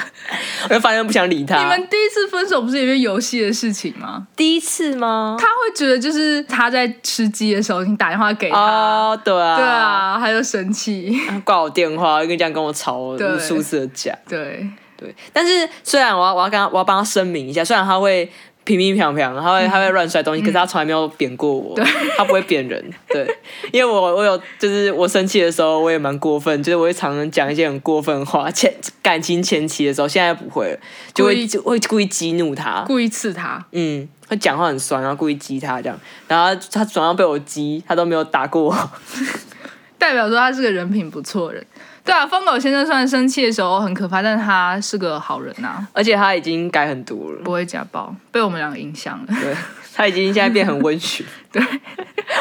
Speaker 2: 我就发现不想理他。
Speaker 1: 你们第一次分手不是因为游戏的事情吗？
Speaker 2: 第一次吗？
Speaker 1: 他会觉得就是他在吃鸡的时候，你打电话给他，
Speaker 2: 哦，对啊，
Speaker 1: 对，啊，他就生气，[laughs]
Speaker 2: 挂我电话，跟这样跟我吵
Speaker 1: 对
Speaker 2: 无数次的架。
Speaker 1: 对，
Speaker 2: 对，但是虽然我要我要跟他我要帮他声明一下，虽然他会平平平平，他会他会乱摔东西，可是他从来没有扁过我，他不会扁人。[laughs] 对，因为我我有就是我生气的时候，我也蛮过分，就是我会常常讲一些很过分的话，前感情前期的时候，现在不会了，就会就会故意激怒他。
Speaker 1: 故意刺他。
Speaker 2: 嗯，会讲话很酸，然后故意激他这样，然后他他总要被我激，他都没有打过我。[laughs]
Speaker 1: 代表说他是个人品不错的人。对啊，疯狗先生虽然生气的时候很可怕，但是他是个好人呐、
Speaker 2: 而且他已经改很多了，
Speaker 1: 不会家暴，被我们两个影响了。
Speaker 2: 对，他已经现在变很温驯。[laughs] [laughs] 对，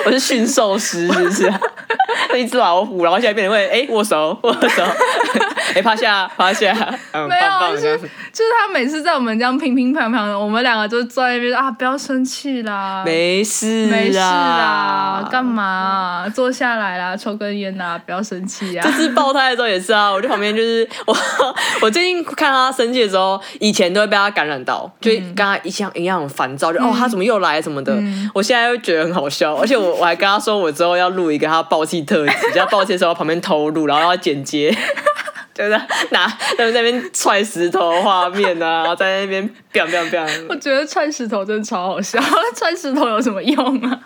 Speaker 2: 我是驯兽师，是不是？[laughs] 一只老虎，然后现在变成会哎、握手握手，[laughs] 哎、趴下趴下，嗯，
Speaker 1: 没有
Speaker 2: 棒棒
Speaker 1: 就是他每次在我们这样乒乒乓乓的，我们两个就坐在那边啊，不要生气啦，
Speaker 2: 没事
Speaker 1: 没事啦
Speaker 2: 啦，，
Speaker 1: 干嘛？啊、坐下来啦，抽根烟啦，不要生气啊。
Speaker 2: 这。次爆胎的时候也是啊，我在旁边就是我，我最近看他生气的时候，以前都会被他感染到，就跟他一样一样很烦躁，就、哦他怎么又来什么的。我现在会觉得很好笑，而且我我还跟他说，我之后要录一个他暴气特辑，就他暴气的时候旁边偷录，然后要剪接。[laughs] 就是拿他们在那边踹石头的画面啊，然后在那边 biang biang biang，
Speaker 1: 我觉得踹石头真的超好笑，[laughs] 踹石头有什么用啊？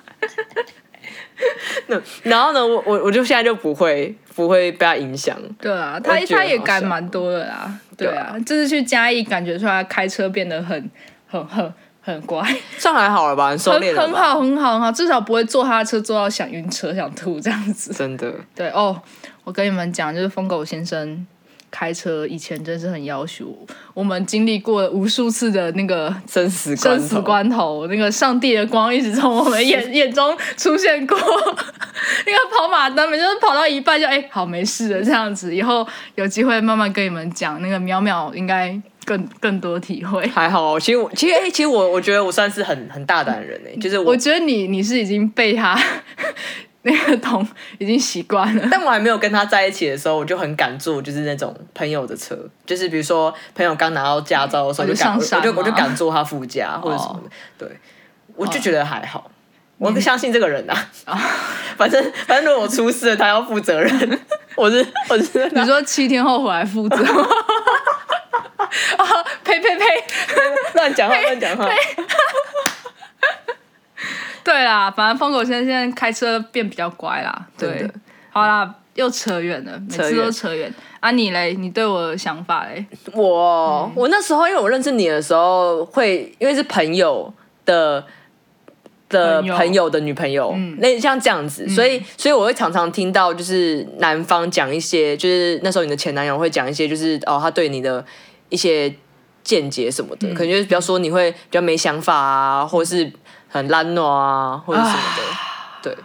Speaker 2: 那然后呢，我我我就现在就不会不会被他影响，
Speaker 1: 对啊，他他也改蛮多的啦。对
Speaker 2: 对
Speaker 1: 啊，这次去嘉义，感觉出来开车变得很很很很乖，
Speaker 2: 算还好了吧，很
Speaker 1: 很很好很好很好，至少不会坐他的车坐到想晕车想吐这样子。
Speaker 2: 真的。
Speaker 1: 对哦，我跟你们讲，就是疯狗先生开车以前真是很要求我，我们经历过无数次的那个
Speaker 2: 生死关头
Speaker 1: 生死关头，那个上帝的光一直从我们眼 [laughs] 眼中出现过。[laughs] 那个跑马灯，每次跑到一半就哎、好没事的这样子。以后有机会慢慢跟你们讲，那个淼淼应该更更多体会。
Speaker 2: 还好，其实我其实哎、其实我我觉得我算是很很大胆的人哎、就是我
Speaker 1: 我，觉得你你是已经被他 [laughs] 那个桶已经习惯了。
Speaker 2: 但我还没有跟他在一起的时候，我就很敢坐，就是那种朋友的车，就是比如说朋友刚拿到驾照的时候，
Speaker 1: 哦就
Speaker 2: 就敢我就我就敢坐他副驾或者什么的，对，我就觉得还好。我不相信这个人啊，[laughs] 反正反正如果我出事了，他要负责任。[laughs] 我是我是
Speaker 1: 你说七天后回来负责？啊呸呸 [laughs] 呸！
Speaker 2: 乱讲话乱讲话，[laughs]
Speaker 1: 对啦，反正疯狗先生现在开车变比较乖啦。对，好啦，又扯远了，每次
Speaker 2: 扯远
Speaker 1: 都扯远。啊，你嘞？你对我的想法嘞？
Speaker 2: 我我那时候因为我认识你的时候，会因为是朋友的的
Speaker 1: 朋友
Speaker 2: 朋友的女朋友，那像这样子，所以所以我会常常听到就是男方讲一些，就是那时候你的前男友会讲一些，就是哦他对你的一些见解什么的，可能就是比方说你会比较没想法啊，或者是很懒惰啊，或者什么的，对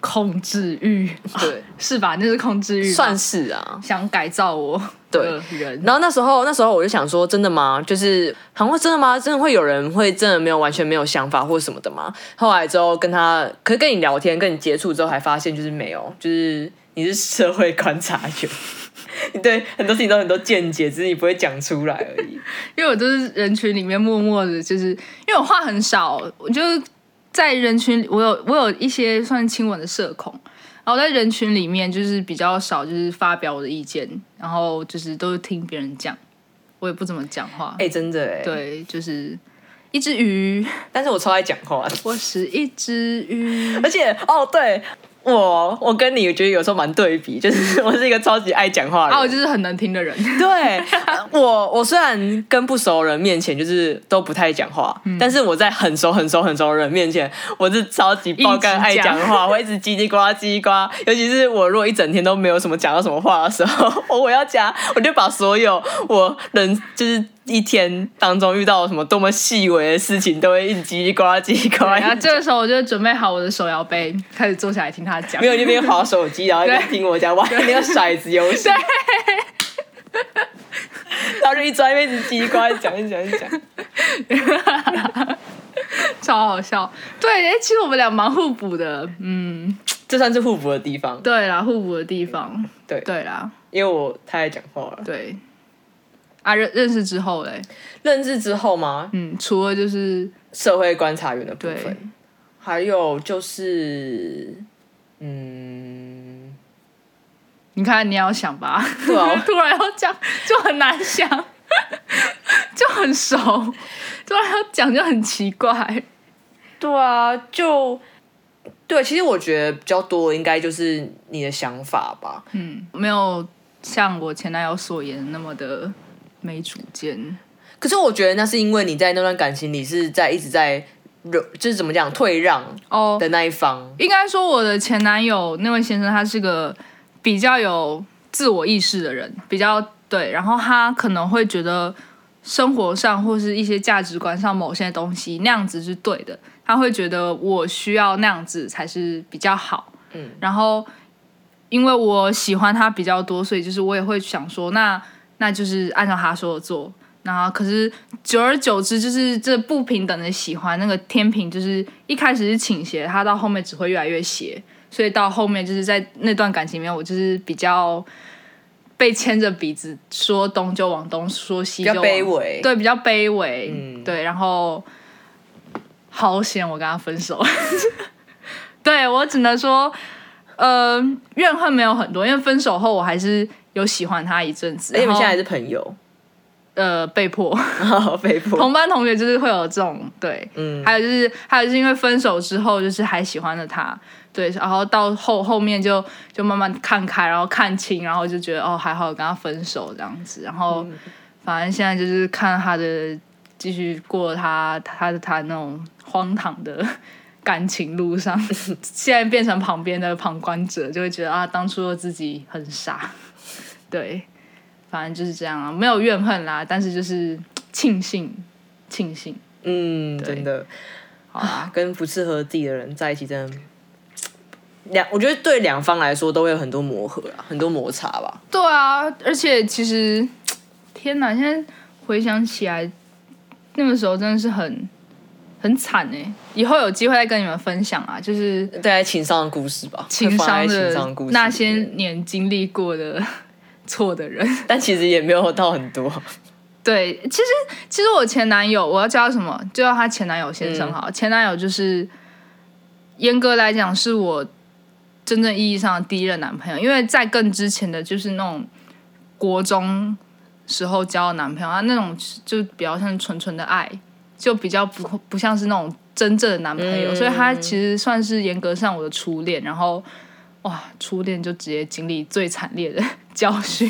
Speaker 1: 控制欲，
Speaker 2: 对，[laughs]
Speaker 1: 是吧？那是控制欲，
Speaker 2: 算是啊。
Speaker 1: 想改造我对人。
Speaker 2: 然后那时候，那时候我就想说，真的吗？就是好像会真的吗？真的会有人会真的没有完全没有想法或什么的吗？后来之后跟他，可是跟你聊天、跟你接触之后，还发现就是没有，就是你是社会观察员，你 [laughs] 对很多事情都有很多见解，只是你不会讲出来而已。[laughs]
Speaker 1: 因为我就是人群里面默默的，就是因为我话很少，我就是在人群里，我有我有一些算亲吻的社恐，然后在人群里面就是比较少，就是发表我的意见，然后就是都是听别人讲，我也不怎么讲话。
Speaker 2: 哎、真的哎，，
Speaker 1: 对，就是一只鱼，
Speaker 2: 但是我超爱讲话，
Speaker 1: 我是一只鱼。
Speaker 2: 而且哦，对我，我跟你我觉得有时候蛮对比，就是我是一个超级爱讲话的人。
Speaker 1: 啊，我就是很能听的人。[laughs]
Speaker 2: 对我，我虽然跟不熟的人面前就是都不太讲话，
Speaker 1: 嗯
Speaker 2: 但是我在很熟很熟很熟的人面前，我是超级爆肝爱讲话，我一直叽叽呱叽叽呱。尤其是我如果一整天都没有什么讲到什么话的时候，我 [laughs] 我要讲，我就把所有我人就是一天当中遇到什么多么细微的事情，都会一直叽叽呱啦叽叽呱啦。
Speaker 1: 然后这个时候我就准备好我的手摇杯，开始坐下来听他讲。
Speaker 2: 没有一边划手机，然后一边听我讲，玩那个骰子游戏。[laughs] 然后就一直在那边一直叽叽呱啦讲一讲一讲。[laughs]
Speaker 1: 超好笑。对，哎、其实我们俩蛮互补的。嗯，
Speaker 2: 这算是互补的地方。
Speaker 1: 对啦，互补的地方。
Speaker 2: 对
Speaker 1: 对啦，
Speaker 2: 因为我太爱讲话了。
Speaker 1: 对。啊，认认识之后嘞，
Speaker 2: 认识之后吗？
Speaker 1: 嗯，除了就是
Speaker 2: 社会观察员的部分，还有就是，嗯，
Speaker 1: 你看你要想吧，
Speaker 2: 对啊 [laughs]
Speaker 1: 突然要讲就很难想，就很熟，突然要讲就很奇怪。
Speaker 2: 对啊，就对，其实我觉得比较多应该就是你的想法吧。
Speaker 1: 嗯，没有像我前男友所言那么的没主见。
Speaker 2: 可是我觉得那是因为你在那段感情里是在一直在忍，就是怎么讲退让
Speaker 1: 哦，
Speaker 2: 的那一方。
Speaker 1: 应该说我的前男友那位先生，他是个比较有自我意识的人，比较对，然后他可能会觉得生活上或是一些价值观上某些东西那样子是对的，他会觉得我需要那样子才是比较好。
Speaker 2: 嗯，
Speaker 1: 然后因为我喜欢他比较多，所以就是我也会想说，那那就是按照他说的做。然后可是久而久之，就是这不平等的喜欢，那个天平就是一开始是倾斜，他到后面只会越来越斜。所以到后面就是在那段感情里面，我就是比较被牵着鼻子说东就往东，说西
Speaker 2: 比较
Speaker 1: 就往
Speaker 2: 卑微。
Speaker 1: 对，比较卑微，
Speaker 2: 嗯
Speaker 1: 对，然后好险我跟他分手，[laughs] 对我只能说，呃，怨恨没有很多，因为分手后我还是有喜欢他一阵子，然后
Speaker 2: 而且你们现在还是朋友，
Speaker 1: 呃被迫，
Speaker 2: 被迫。[laughs] [laughs]
Speaker 1: 同班同学就是会有这种对，
Speaker 2: 嗯。
Speaker 1: 还有就是还有就是因为分手之后就是还喜欢着他，对，然后到后后面就就慢慢看开，然后看清，然后就觉得哦还好有跟他分手这样子，然后
Speaker 2: 嗯。
Speaker 1: 反正现在就是看他的继续过他他的他那种荒唐的 [laughs] 感情路上，现在变成旁边的旁观者，就会觉得啊当初的自己很傻，对，反正就是这样啊，没有怨恨啦，但是就是庆幸庆幸，
Speaker 2: 嗯，真的，
Speaker 1: 好啦。
Speaker 2: 跟不适合自己的人在一起，真的两，我觉得对两方来说都会有很多磨合啊，很多摩擦吧。
Speaker 1: 对啊，而且其实，天哪！现在回想起来，那个时候真的是很很惨哎。以后有机会再跟你们分享啊，就是
Speaker 2: 对，情商的故事吧，
Speaker 1: 情商
Speaker 2: 情商的故事
Speaker 1: 那些年经历过的错的人。[laughs]
Speaker 2: 但其实也没有到很多。
Speaker 1: 对，其实其实我前男友，我要叫他什么？就叫他前男友先生好了。前男友就是严格来讲是我真正意义上的第一任男朋友，因为在更之前的就是那种国中时候交的男朋友，他那种就比较像纯纯的爱，就比较不不像是那种真正的男朋友，
Speaker 2: 嗯
Speaker 1: 所以他其实算是严格上我的初恋。然后哇，初恋就直接经历最惨烈的 [laughs] 教训。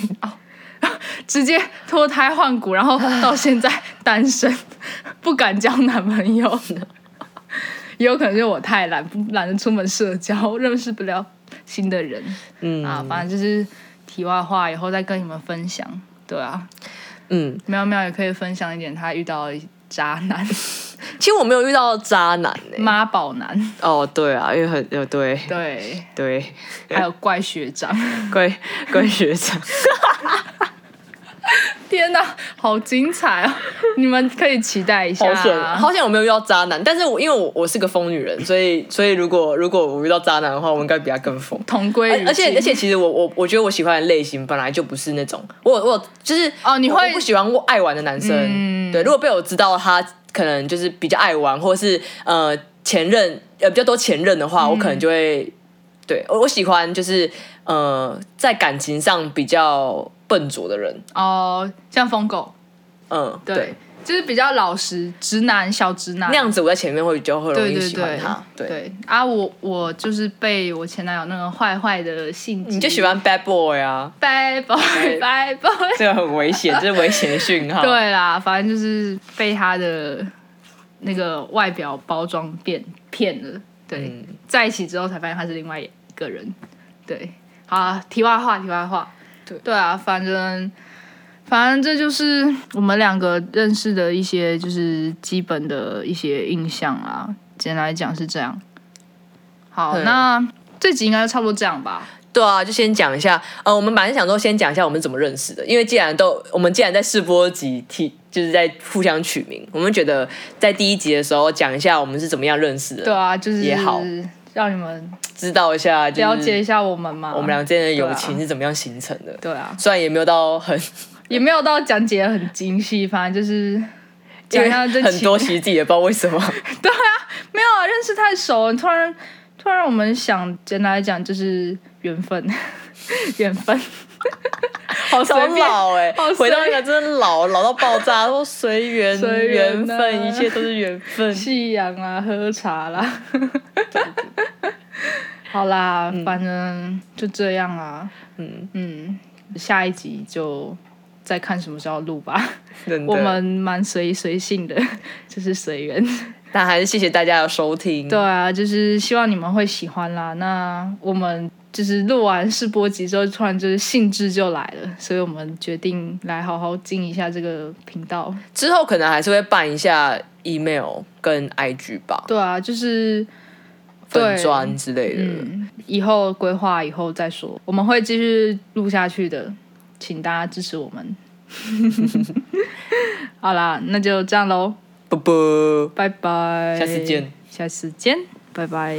Speaker 1: 直接脱胎换骨，然后到现在单身，不敢交男朋友。也有可能是我太懒，不懒得出门社交，认识不了新的人
Speaker 2: 嗯
Speaker 1: 啊。反正就是题外话，以后再跟你们分享。对啊，
Speaker 2: 嗯，
Speaker 1: 喵喵也可以分享一点他遇到的渣男、[laughs]
Speaker 2: 其实我没有遇到渣男呢、
Speaker 1: 妈宝男，
Speaker 2: 哦，对啊，因为很呃，对。
Speaker 1: 对，
Speaker 2: 对，
Speaker 1: 还有怪学长。[laughs]
Speaker 2: 怪怪学长，
Speaker 1: 天哪，好精彩哦！[laughs] 你们可以期待一下、
Speaker 2: 好险，
Speaker 1: 啊。
Speaker 2: 好险我没有遇到渣男。但是我因为我我是个疯女人，所以所以如果如果我遇到渣男的话，我应该比他更疯。
Speaker 1: 同归
Speaker 2: 而而且而且，其实我我我觉得我喜欢的类型本来就不是那种我我就是
Speaker 1: 哦你会
Speaker 2: 不喜欢爱玩的男生。
Speaker 1: 嗯
Speaker 2: 对，如果被我知道他可能就是比较爱玩，或者是呃前任呃比较多前任的话，我可能就会对我我喜欢就是呃在感情上比较笨拙的人。
Speaker 1: 哦，像疯狗，
Speaker 2: 嗯，
Speaker 1: 对，就是比较老实、直男、小直男
Speaker 2: 那样子我在前面会比较会容易喜欢他。对，
Speaker 1: 对啊，我我就是被我前男友那个坏坏的性质，
Speaker 2: 你就喜欢 bad boy 啊
Speaker 1: ，bad boy bad boy。[laughs]
Speaker 2: 这个很危险，这是危险的讯号。
Speaker 1: 对啦，反正就是被他的那个外表包装骗骗了。对，
Speaker 2: 嗯
Speaker 1: 在一起之后才发现他是另外一个人。对，好啊，题外话，题外话。
Speaker 2: 对
Speaker 1: 对啊，反正反正这就是我们两个认识的一些就是基本的一些印象啊。简单来讲是这样。好，那这集应该差不多这样吧。
Speaker 2: 对啊，就先讲一下，呃，我们本来想说先讲一下我们怎么认识的，因为既然都我们既然在试播集替就是在互相取名，我们觉得在第一集的时候讲一下我们是怎么样认识的，
Speaker 1: 对啊，就是
Speaker 2: 也好
Speaker 1: 让你们
Speaker 2: 知道一下、就是、
Speaker 1: 了解一下我们嘛。
Speaker 2: 我们俩之间的友情是怎么样形成的。
Speaker 1: 对啊，
Speaker 2: 虽然也没有到很，[laughs]
Speaker 1: 也没有到讲解得很精细，反正就是
Speaker 2: 因
Speaker 1: 讲
Speaker 2: 为
Speaker 1: 一下这
Speaker 2: 很多
Speaker 1: 期
Speaker 2: 其实自己也不知道为什么。[laughs]
Speaker 1: 对啊没有啊，认识太熟了，突然突然我们想简单来讲就是缘分，[laughs] 缘分，[laughs] 好随
Speaker 2: 超
Speaker 1: 便，
Speaker 2: 老哎、回到那个真的老老到爆炸，说随缘
Speaker 1: 随缘
Speaker 2: 分，一切都是缘分。[laughs]
Speaker 1: 夕阳啊，喝茶啦。[laughs] 好啦，反正就这样啊。
Speaker 2: 嗯
Speaker 1: 嗯，下一集就再看什么时候录吧。我们蛮随随性的，就是随缘。
Speaker 2: 但还是谢谢大家的收听。
Speaker 1: 对啊，就是希望你们会喜欢啦。那我们就是录完试播集之后，突然就是兴致就来了，所以我们决定来好好经营一下这个频道。
Speaker 2: 之后可能还是会办一下 email 跟 IG 吧，
Speaker 1: 对啊，就是对
Speaker 2: 粉砖之类的。
Speaker 1: 嗯，以后规划以后再说，我们会继续录下去的，请大家支持我们。[laughs] [laughs] 好啦，那就这样喽，
Speaker 2: 啵啵，
Speaker 1: 拜拜，
Speaker 2: 下次见，
Speaker 1: 下次见，拜拜。